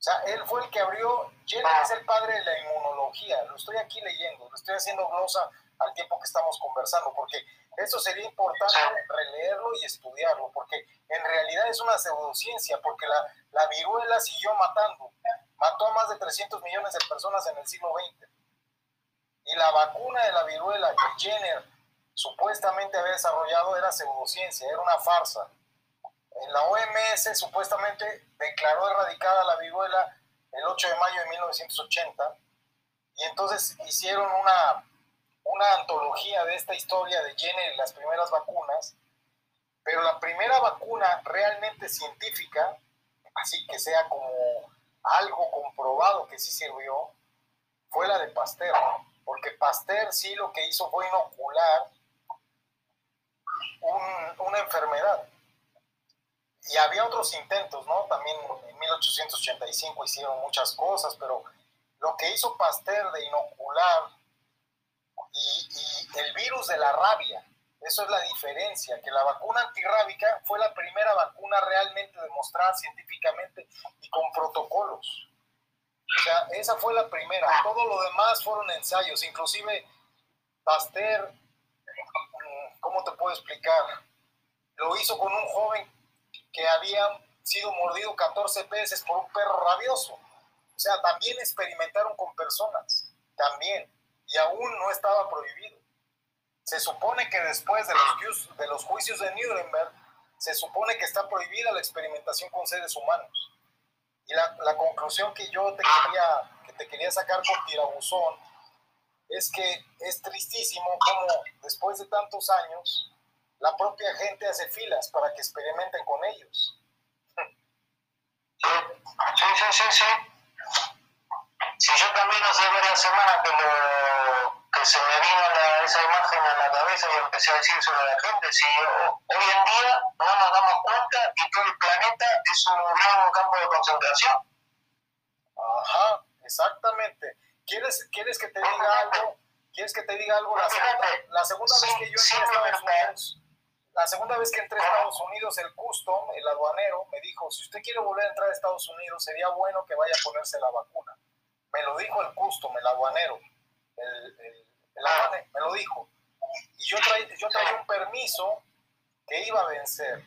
O sea, él fue el que abrió, Jenner es el padre de la inmunología, lo estoy aquí leyendo, lo estoy haciendo glosa al tiempo que estamos conversando, porque eso sería importante releerlo y estudiarlo, porque en realidad es una pseudociencia, porque la, la viruela siguió matando, mató a más de 300 millones de personas en el siglo XX. Y la vacuna de la viruela que Jenner supuestamente había desarrollado era pseudociencia, era una farsa. En la OMS supuestamente declaró erradicada la viruela el 8 de mayo de 1980 y entonces hicieron una una antología de esta historia de Jenner y las primeras vacunas, pero la primera vacuna realmente científica, así que sea como algo comprobado que sí sirvió, fue la de Pasteur, porque Pasteur sí lo que hizo fue inocular una enfermedad. Y había otros intentos, ¿no? También en 1885 hicieron muchas cosas, pero lo que hizo Pasteur de inocular y, el virus de la rabia. Eso es la diferencia, que la vacuna antirrábica fue la primera vacuna realmente demostrada científicamente y con protocolos. O sea, esa fue la primera. Todo lo demás fueron ensayos, inclusive Pasteur, mm, ¿cómo te puedo explicar? Lo hizo con un joven que había sido mordido 14 veces por un perro rabioso. O sea, también experimentaron con personas, también y aún no estaba prohibido. Se supone que después de los, juicios de Nuremberg, se supone que está prohibida la experimentación con seres humanos. Y la, la conclusión que yo te quería, que te quería sacar con tirabuzón es que es tristísimo como después de tantos años la propia gente hace filas para que experimenten con ellos. Sí, sí, sí, sí. Si yo también hace varias semanas que, lo, que se me vino esa imagen a la cabeza y empecé a decir sobre la gente, si hoy en día no nos damos cuenta que todo el planeta es un gran campo de concentración. Ajá, exactamente. ¿Quieres, ¿Quieres que te diga algo? ¿Quieres que te diga algo? La segunda, la segunda vez que yo a Estados Unidos, la segunda vez que entré a Estados Unidos, el custom, el aduanero, me dijo, si usted quiere volver a entrar a Estados Unidos, sería bueno que vaya a ponerse la vacuna. Me lo dijo el custom, el aduanero. El, el, me lo dijo. Y yo traía, yo traía un permiso que iba a vencer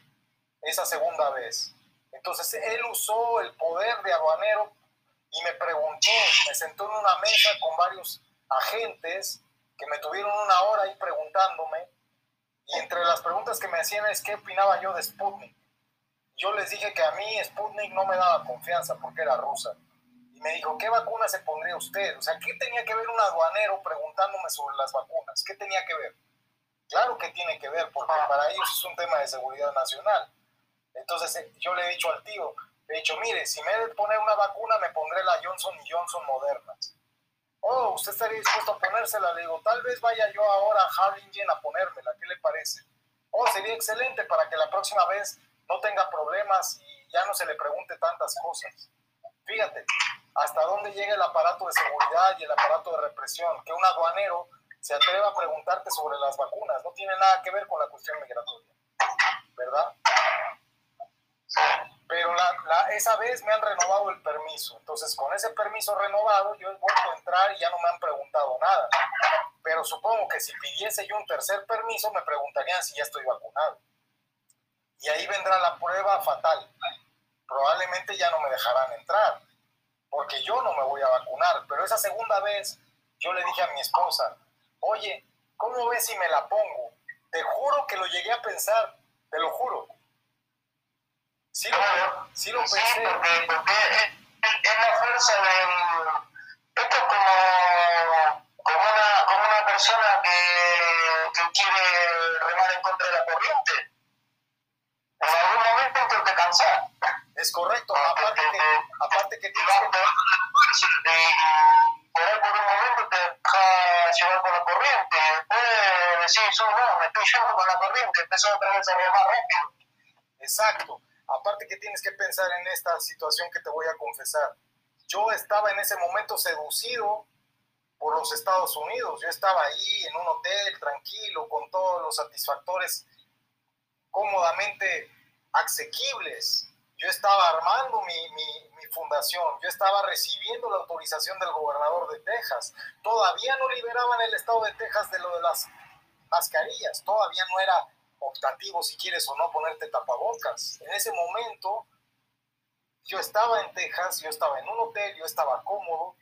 esa segunda vez. Entonces él usó el poder de aduanero y me preguntó, me sentó en una mesa con varios agentes que me tuvieron una hora ahí preguntándome y entre las preguntas que me hacían es qué opinaba yo de Sputnik. Yo les dije que a mí Sputnik no me daba confianza porque era rusa me dijo, ¿qué vacuna se pondría usted? O sea, ¿qué tenía que ver un aduanero preguntándome sobre las vacunas? ¿Qué tenía que ver? Claro que tiene que ver, porque para ellos es un tema de seguridad nacional. Entonces eh, yo le he dicho al tío, le he dicho, mire, si me he de poner una vacuna, me pondré la Johnson y Johnson modernas. Oh, usted estaría dispuesto a ponérsela. Le digo, tal vez vaya yo ahora a Harlingen a ponérmela, ¿qué le parece? Oh, sería excelente para que la próxima vez no tenga problemas y ya no se le pregunte tantas cosas. Fíjate, hasta dónde llega el aparato de seguridad y el aparato de represión, que un aduanero se atreva a preguntarte sobre las vacunas, no tiene nada que ver con la cuestión migratoria, ¿verdad? Pero la, esa vez me han renovado el permiso, entonces con ese permiso renovado yo he vuelto a entrar y ya no me han preguntado nada. Pero supongo que si pidiese yo un tercer permiso me preguntarían si ya estoy vacunado. Y ahí vendrá la prueba fatal. Probablemente ya no me dejarán entrar, porque yo no me voy a vacunar. Pero esa segunda vez yo le dije a mi esposa, oye, ¿cómo ves si me la pongo? Te juro que lo llegué a pensar, te lo juro. Sí lo, sí lo pensé. Sí, porque, porque es, la fuerza del... Esto es como, como, una, como una persona que, que quiere remar en contra de la corriente. En algún momento que cansar. Es correcto, aparte que, aparte que tienes que... Por ahí por un momento te deja llevar por la corriente, después decís, oh, no, me estoy llevando con la corriente, empezó otra vez a remar rápido. Exacto. Aparte que tienes que pensar en esta situación que te voy a confesar. Yo estaba en ese momento seducido por los Estados Unidos. Yo estaba ahí en un hotel tranquilo con todos los satisfactores cómodamente asequibles. Yo estaba armando mi, mi, mi, fundación, yo estaba recibiendo la autorización del gobernador de Texas. Todavía no liberaban el estado de Texas de lo de las mascarillas, todavía no era optativo si quieres o no ponerte tapabocas. En ese momento yo estaba en Texas, yo estaba en un hotel, yo estaba cómodo,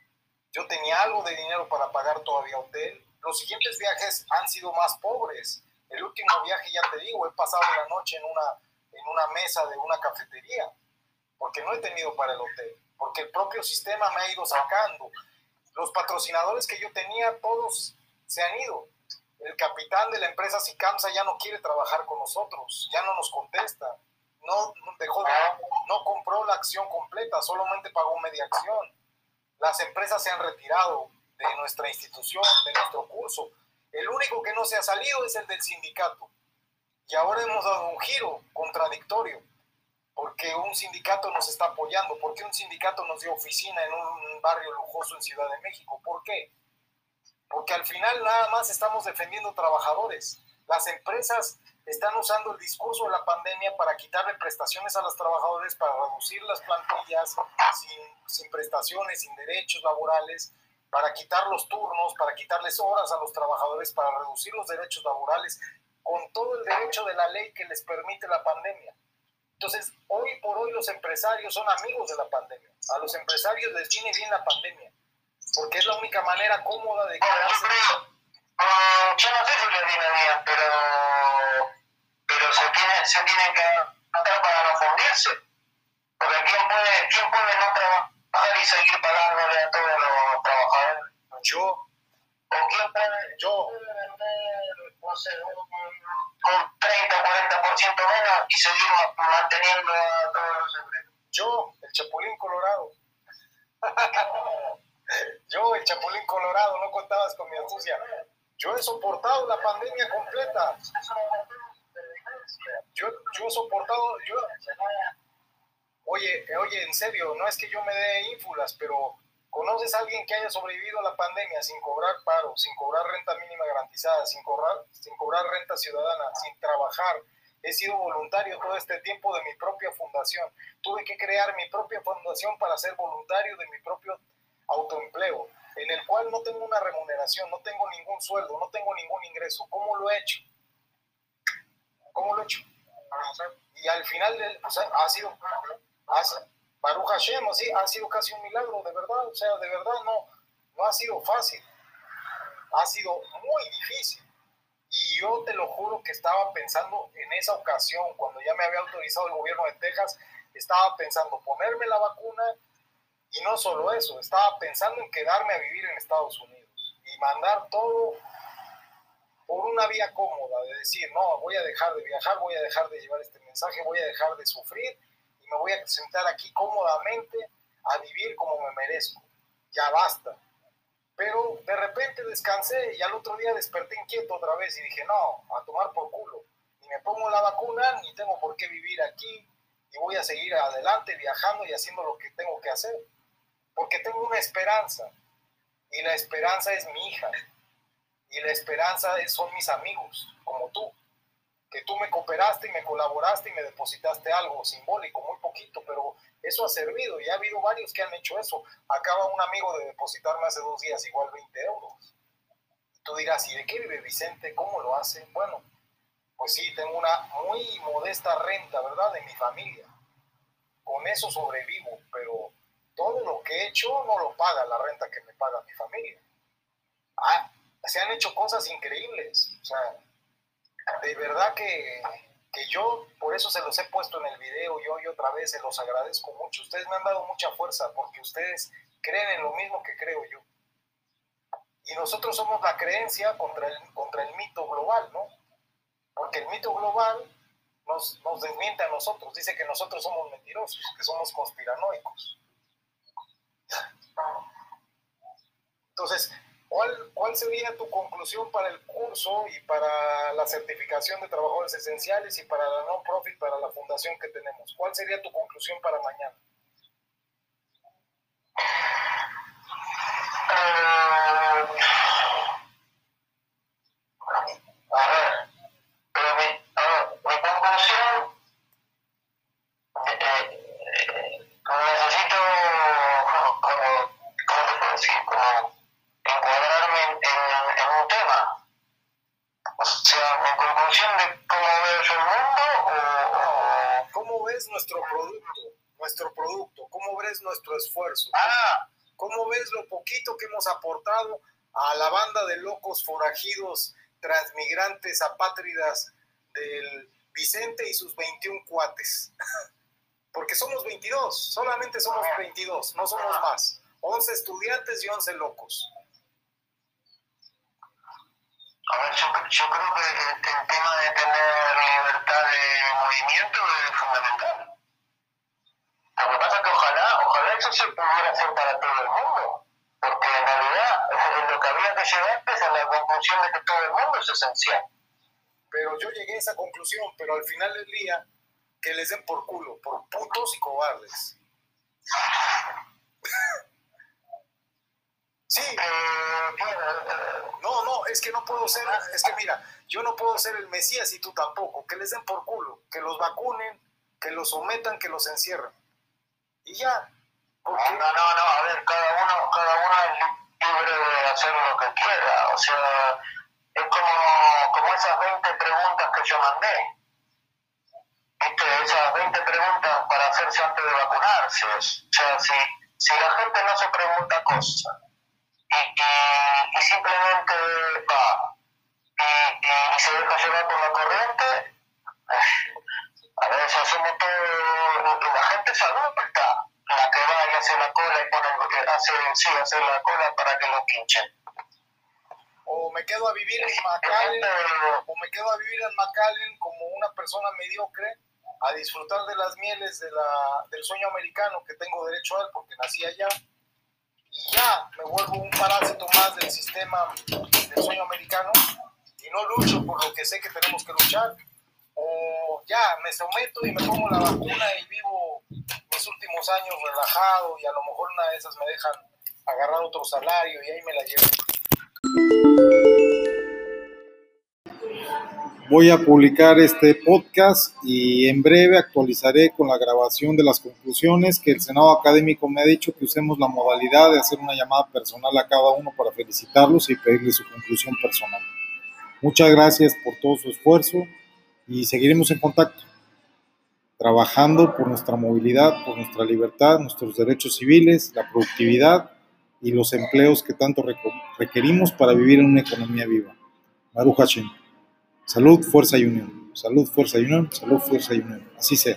yo tenía algo de dinero para pagar todavía hotel. Los siguientes viajes han sido más pobres. El último viaje, ya te digo, he pasado la noche en una, en una mesa de una cafetería, porque no he tenido para el hotel, porque el propio sistema me ha ido sacando. Los patrocinadores que yo tenía, todos se han ido el capitán de la empresa Sicamsa ya no quiere trabajar con nosotros, ya no nos contesta, no dejó no compró la acción completa, solamente pagó media acción. Las empresas se han retirado de nuestra institución, de nuestro curso. El único que no se ha salido es el del sindicato. Y ahora hemos dado un giro contradictorio, porque un sindicato nos está apoyando, porque un sindicato nos dio oficina en un barrio lujoso en Ciudad de México. ¿Por qué? Porque al final nada más estamos defendiendo trabajadores. Las empresas están usando el discurso de la pandemia para quitarle prestaciones a los trabajadores, para reducir las plantillas sin, prestaciones, sin derechos laborales, para quitar los turnos, para quitarles horas a los trabajadores, para reducir los derechos laborales, con todo el derecho de la ley que les permite la pandemia. Entonces, hoy por hoy los empresarios son amigos de la pandemia. A los empresarios les viene bien la pandemia porque es la única manera cómoda de quedarse. Uh, yo no sé si le viene bien, pero, pero se, tiene, se tienen que matar para no fundirse. Porque ¿quién puede, ¿quién puede no trabajar y seguir pagándole a todos los trabajadores? Yo. ¿O quién puede, yo. vender, no sé, un, 30 o 40% menos y seguir manteniendo a todos los empleados? Yo, el Chapulín Colorado. Yo, el Chapulín Colorado, no contabas con mi astucia. Yo he soportado la pandemia completa. Yo, yo he soportado, yo... Oye, oye, en serio, no es que yo me dé ínfulas, pero ¿conoces a alguien que haya sobrevivido a la pandemia sin cobrar paro, sin cobrar renta mínima garantizada, sin cobrar, sin cobrar renta ciudadana, sin trabajar? He sido voluntario todo este tiempo de mi propia fundación. Tuve que crear mi propia fundación para ser voluntario de mi propio autoempleo, en el cual no tengo una remuneración, no tengo ningún sueldo, no tengo ningún ingreso. ¿Cómo lo he hecho? ¿Cómo lo he hecho? Y al final ha sido, Baruch Hashem, ha sido casi un milagro, de verdad, o sea, de verdad no, no ha sido fácil, ha sido muy difícil. Y yo te lo juro que estaba pensando en esa ocasión, cuando ya me había autorizado el gobierno de Texas, estaba pensando ponerme la vacuna y no solo eso, estaba pensando en quedarme a vivir en Estados Unidos y mandar todo por una vía cómoda, de decir, no, voy a dejar de viajar, voy a dejar de llevar este mensaje, voy a dejar de sufrir y me voy a sentar aquí cómodamente a vivir como me merezco. Ya basta. Pero de repente descansé y al otro día desperté inquieto otra vez y dije, no, a tomar por culo. Ni me pongo la vacuna, ni tengo por qué vivir aquí, y voy a seguir adelante viajando y haciendo lo que tengo que hacer. Porque tengo una esperanza, y la esperanza es mi hija, y la esperanza son mis amigos, como tú que tú me cooperaste y me colaboraste y me depositaste algo simbólico, muy poquito, pero eso ha servido y ha habido varios que han hecho eso. Acaba un amigo de depositarme hace dos días igual 20 euros. Tú dirás, ¿y de qué vive Vicente? ¿Cómo lo hace? Bueno, pues sí, tengo una muy modesta renta, ¿verdad? De mi familia. Con eso sobrevivo, pero todo lo que he hecho no lo paga la renta que me paga mi familia. Ah, se han hecho cosas increíbles. O sea, de verdad que, yo, por eso se los he puesto en el video yo y otra vez, se los agradezco mucho. Ustedes me han dado mucha fuerza porque ustedes creen en lo mismo que creo yo. Y nosotros somos la creencia contra el, contra el mito global, ¿no? Porque el mito global nos, nos desmiente a nosotros, dice que nosotros somos mentirosos, que somos conspiranoicos. Entonces, ¿Cuál, sería tu conclusión para el curso y para la certificación de trabajadores esenciales y para la non-profit, para la fundación que tenemos? ¿Cuál sería tu conclusión para mañana? Ah. ¿Cómo ves lo poquito que hemos aportado a la banda de locos forajidos, transmigrantes, apátridas del Vicente y sus 21 cuates? Porque somos 22, solamente somos 22, no somos más. 11 estudiantes y 11 locos. A ver, yo, yo creo que el, tema de tener libertad de movimiento es fundamental. Lo que pasa es que ojalá, ojalá eso se pudiera hacer para todo el mundo, porque en realidad lo que había que llegar es a la conclusión de que todo el mundo es esencial. Pero yo llegué a esa conclusión, pero al final del día, que les den por culo, por putos y cobardes. Sí. No, no, es que no puedo ser, es que mira, yo no puedo ser el Mesías y tú tampoco. Que les den por culo, que los vacunen, que los sometan, que los encierren y ya. No, no, no, a ver, cada uno, cada uno es libre de hacer lo que quiera, o sea, es como, como esas 20 preguntas que yo mandé. ¿Viste? Esas 20 preguntas para hacerse antes de vacunarse. O sea, si, si la gente no se pregunta cosas y, y, simplemente va y, se deja llevar por la corriente, a veces hacemos todo, la gente que está, la que va y hace la cola y pone, hace, sí, hace la cola para que lo pinchen. O me quedo a vivir en McAllen, o me quedo a vivir en McAllen como una persona mediocre, a disfrutar de las mieles de la, del sueño americano que tengo derecho a él porque nací allá, y ya me vuelvo un parásito más del sistema del sueño americano y no lucho por lo que sé que tenemos que luchar o ya me someto y me pongo la vacuna y vivo mis últimos años relajado y a lo mejor una de esas me dejan agarrar otro salario y ahí me la llevo. Voy a publicar este podcast y en breve actualizaré con la grabación de las conclusiones que el Senado académico me ha dicho que usemos la modalidad de hacer una llamada personal a cada uno para felicitarlos y pedirle su conclusión personal. Muchas gracias por todo su esfuerzo y seguiremos en contacto, trabajando por nuestra movilidad, por nuestra libertad, nuestros derechos civiles, la productividad y los empleos que tanto requerimos para vivir en una economía viva. Salud, fuerza y unión. Salud, fuerza y unión. Salud, fuerza y unión. Así sea.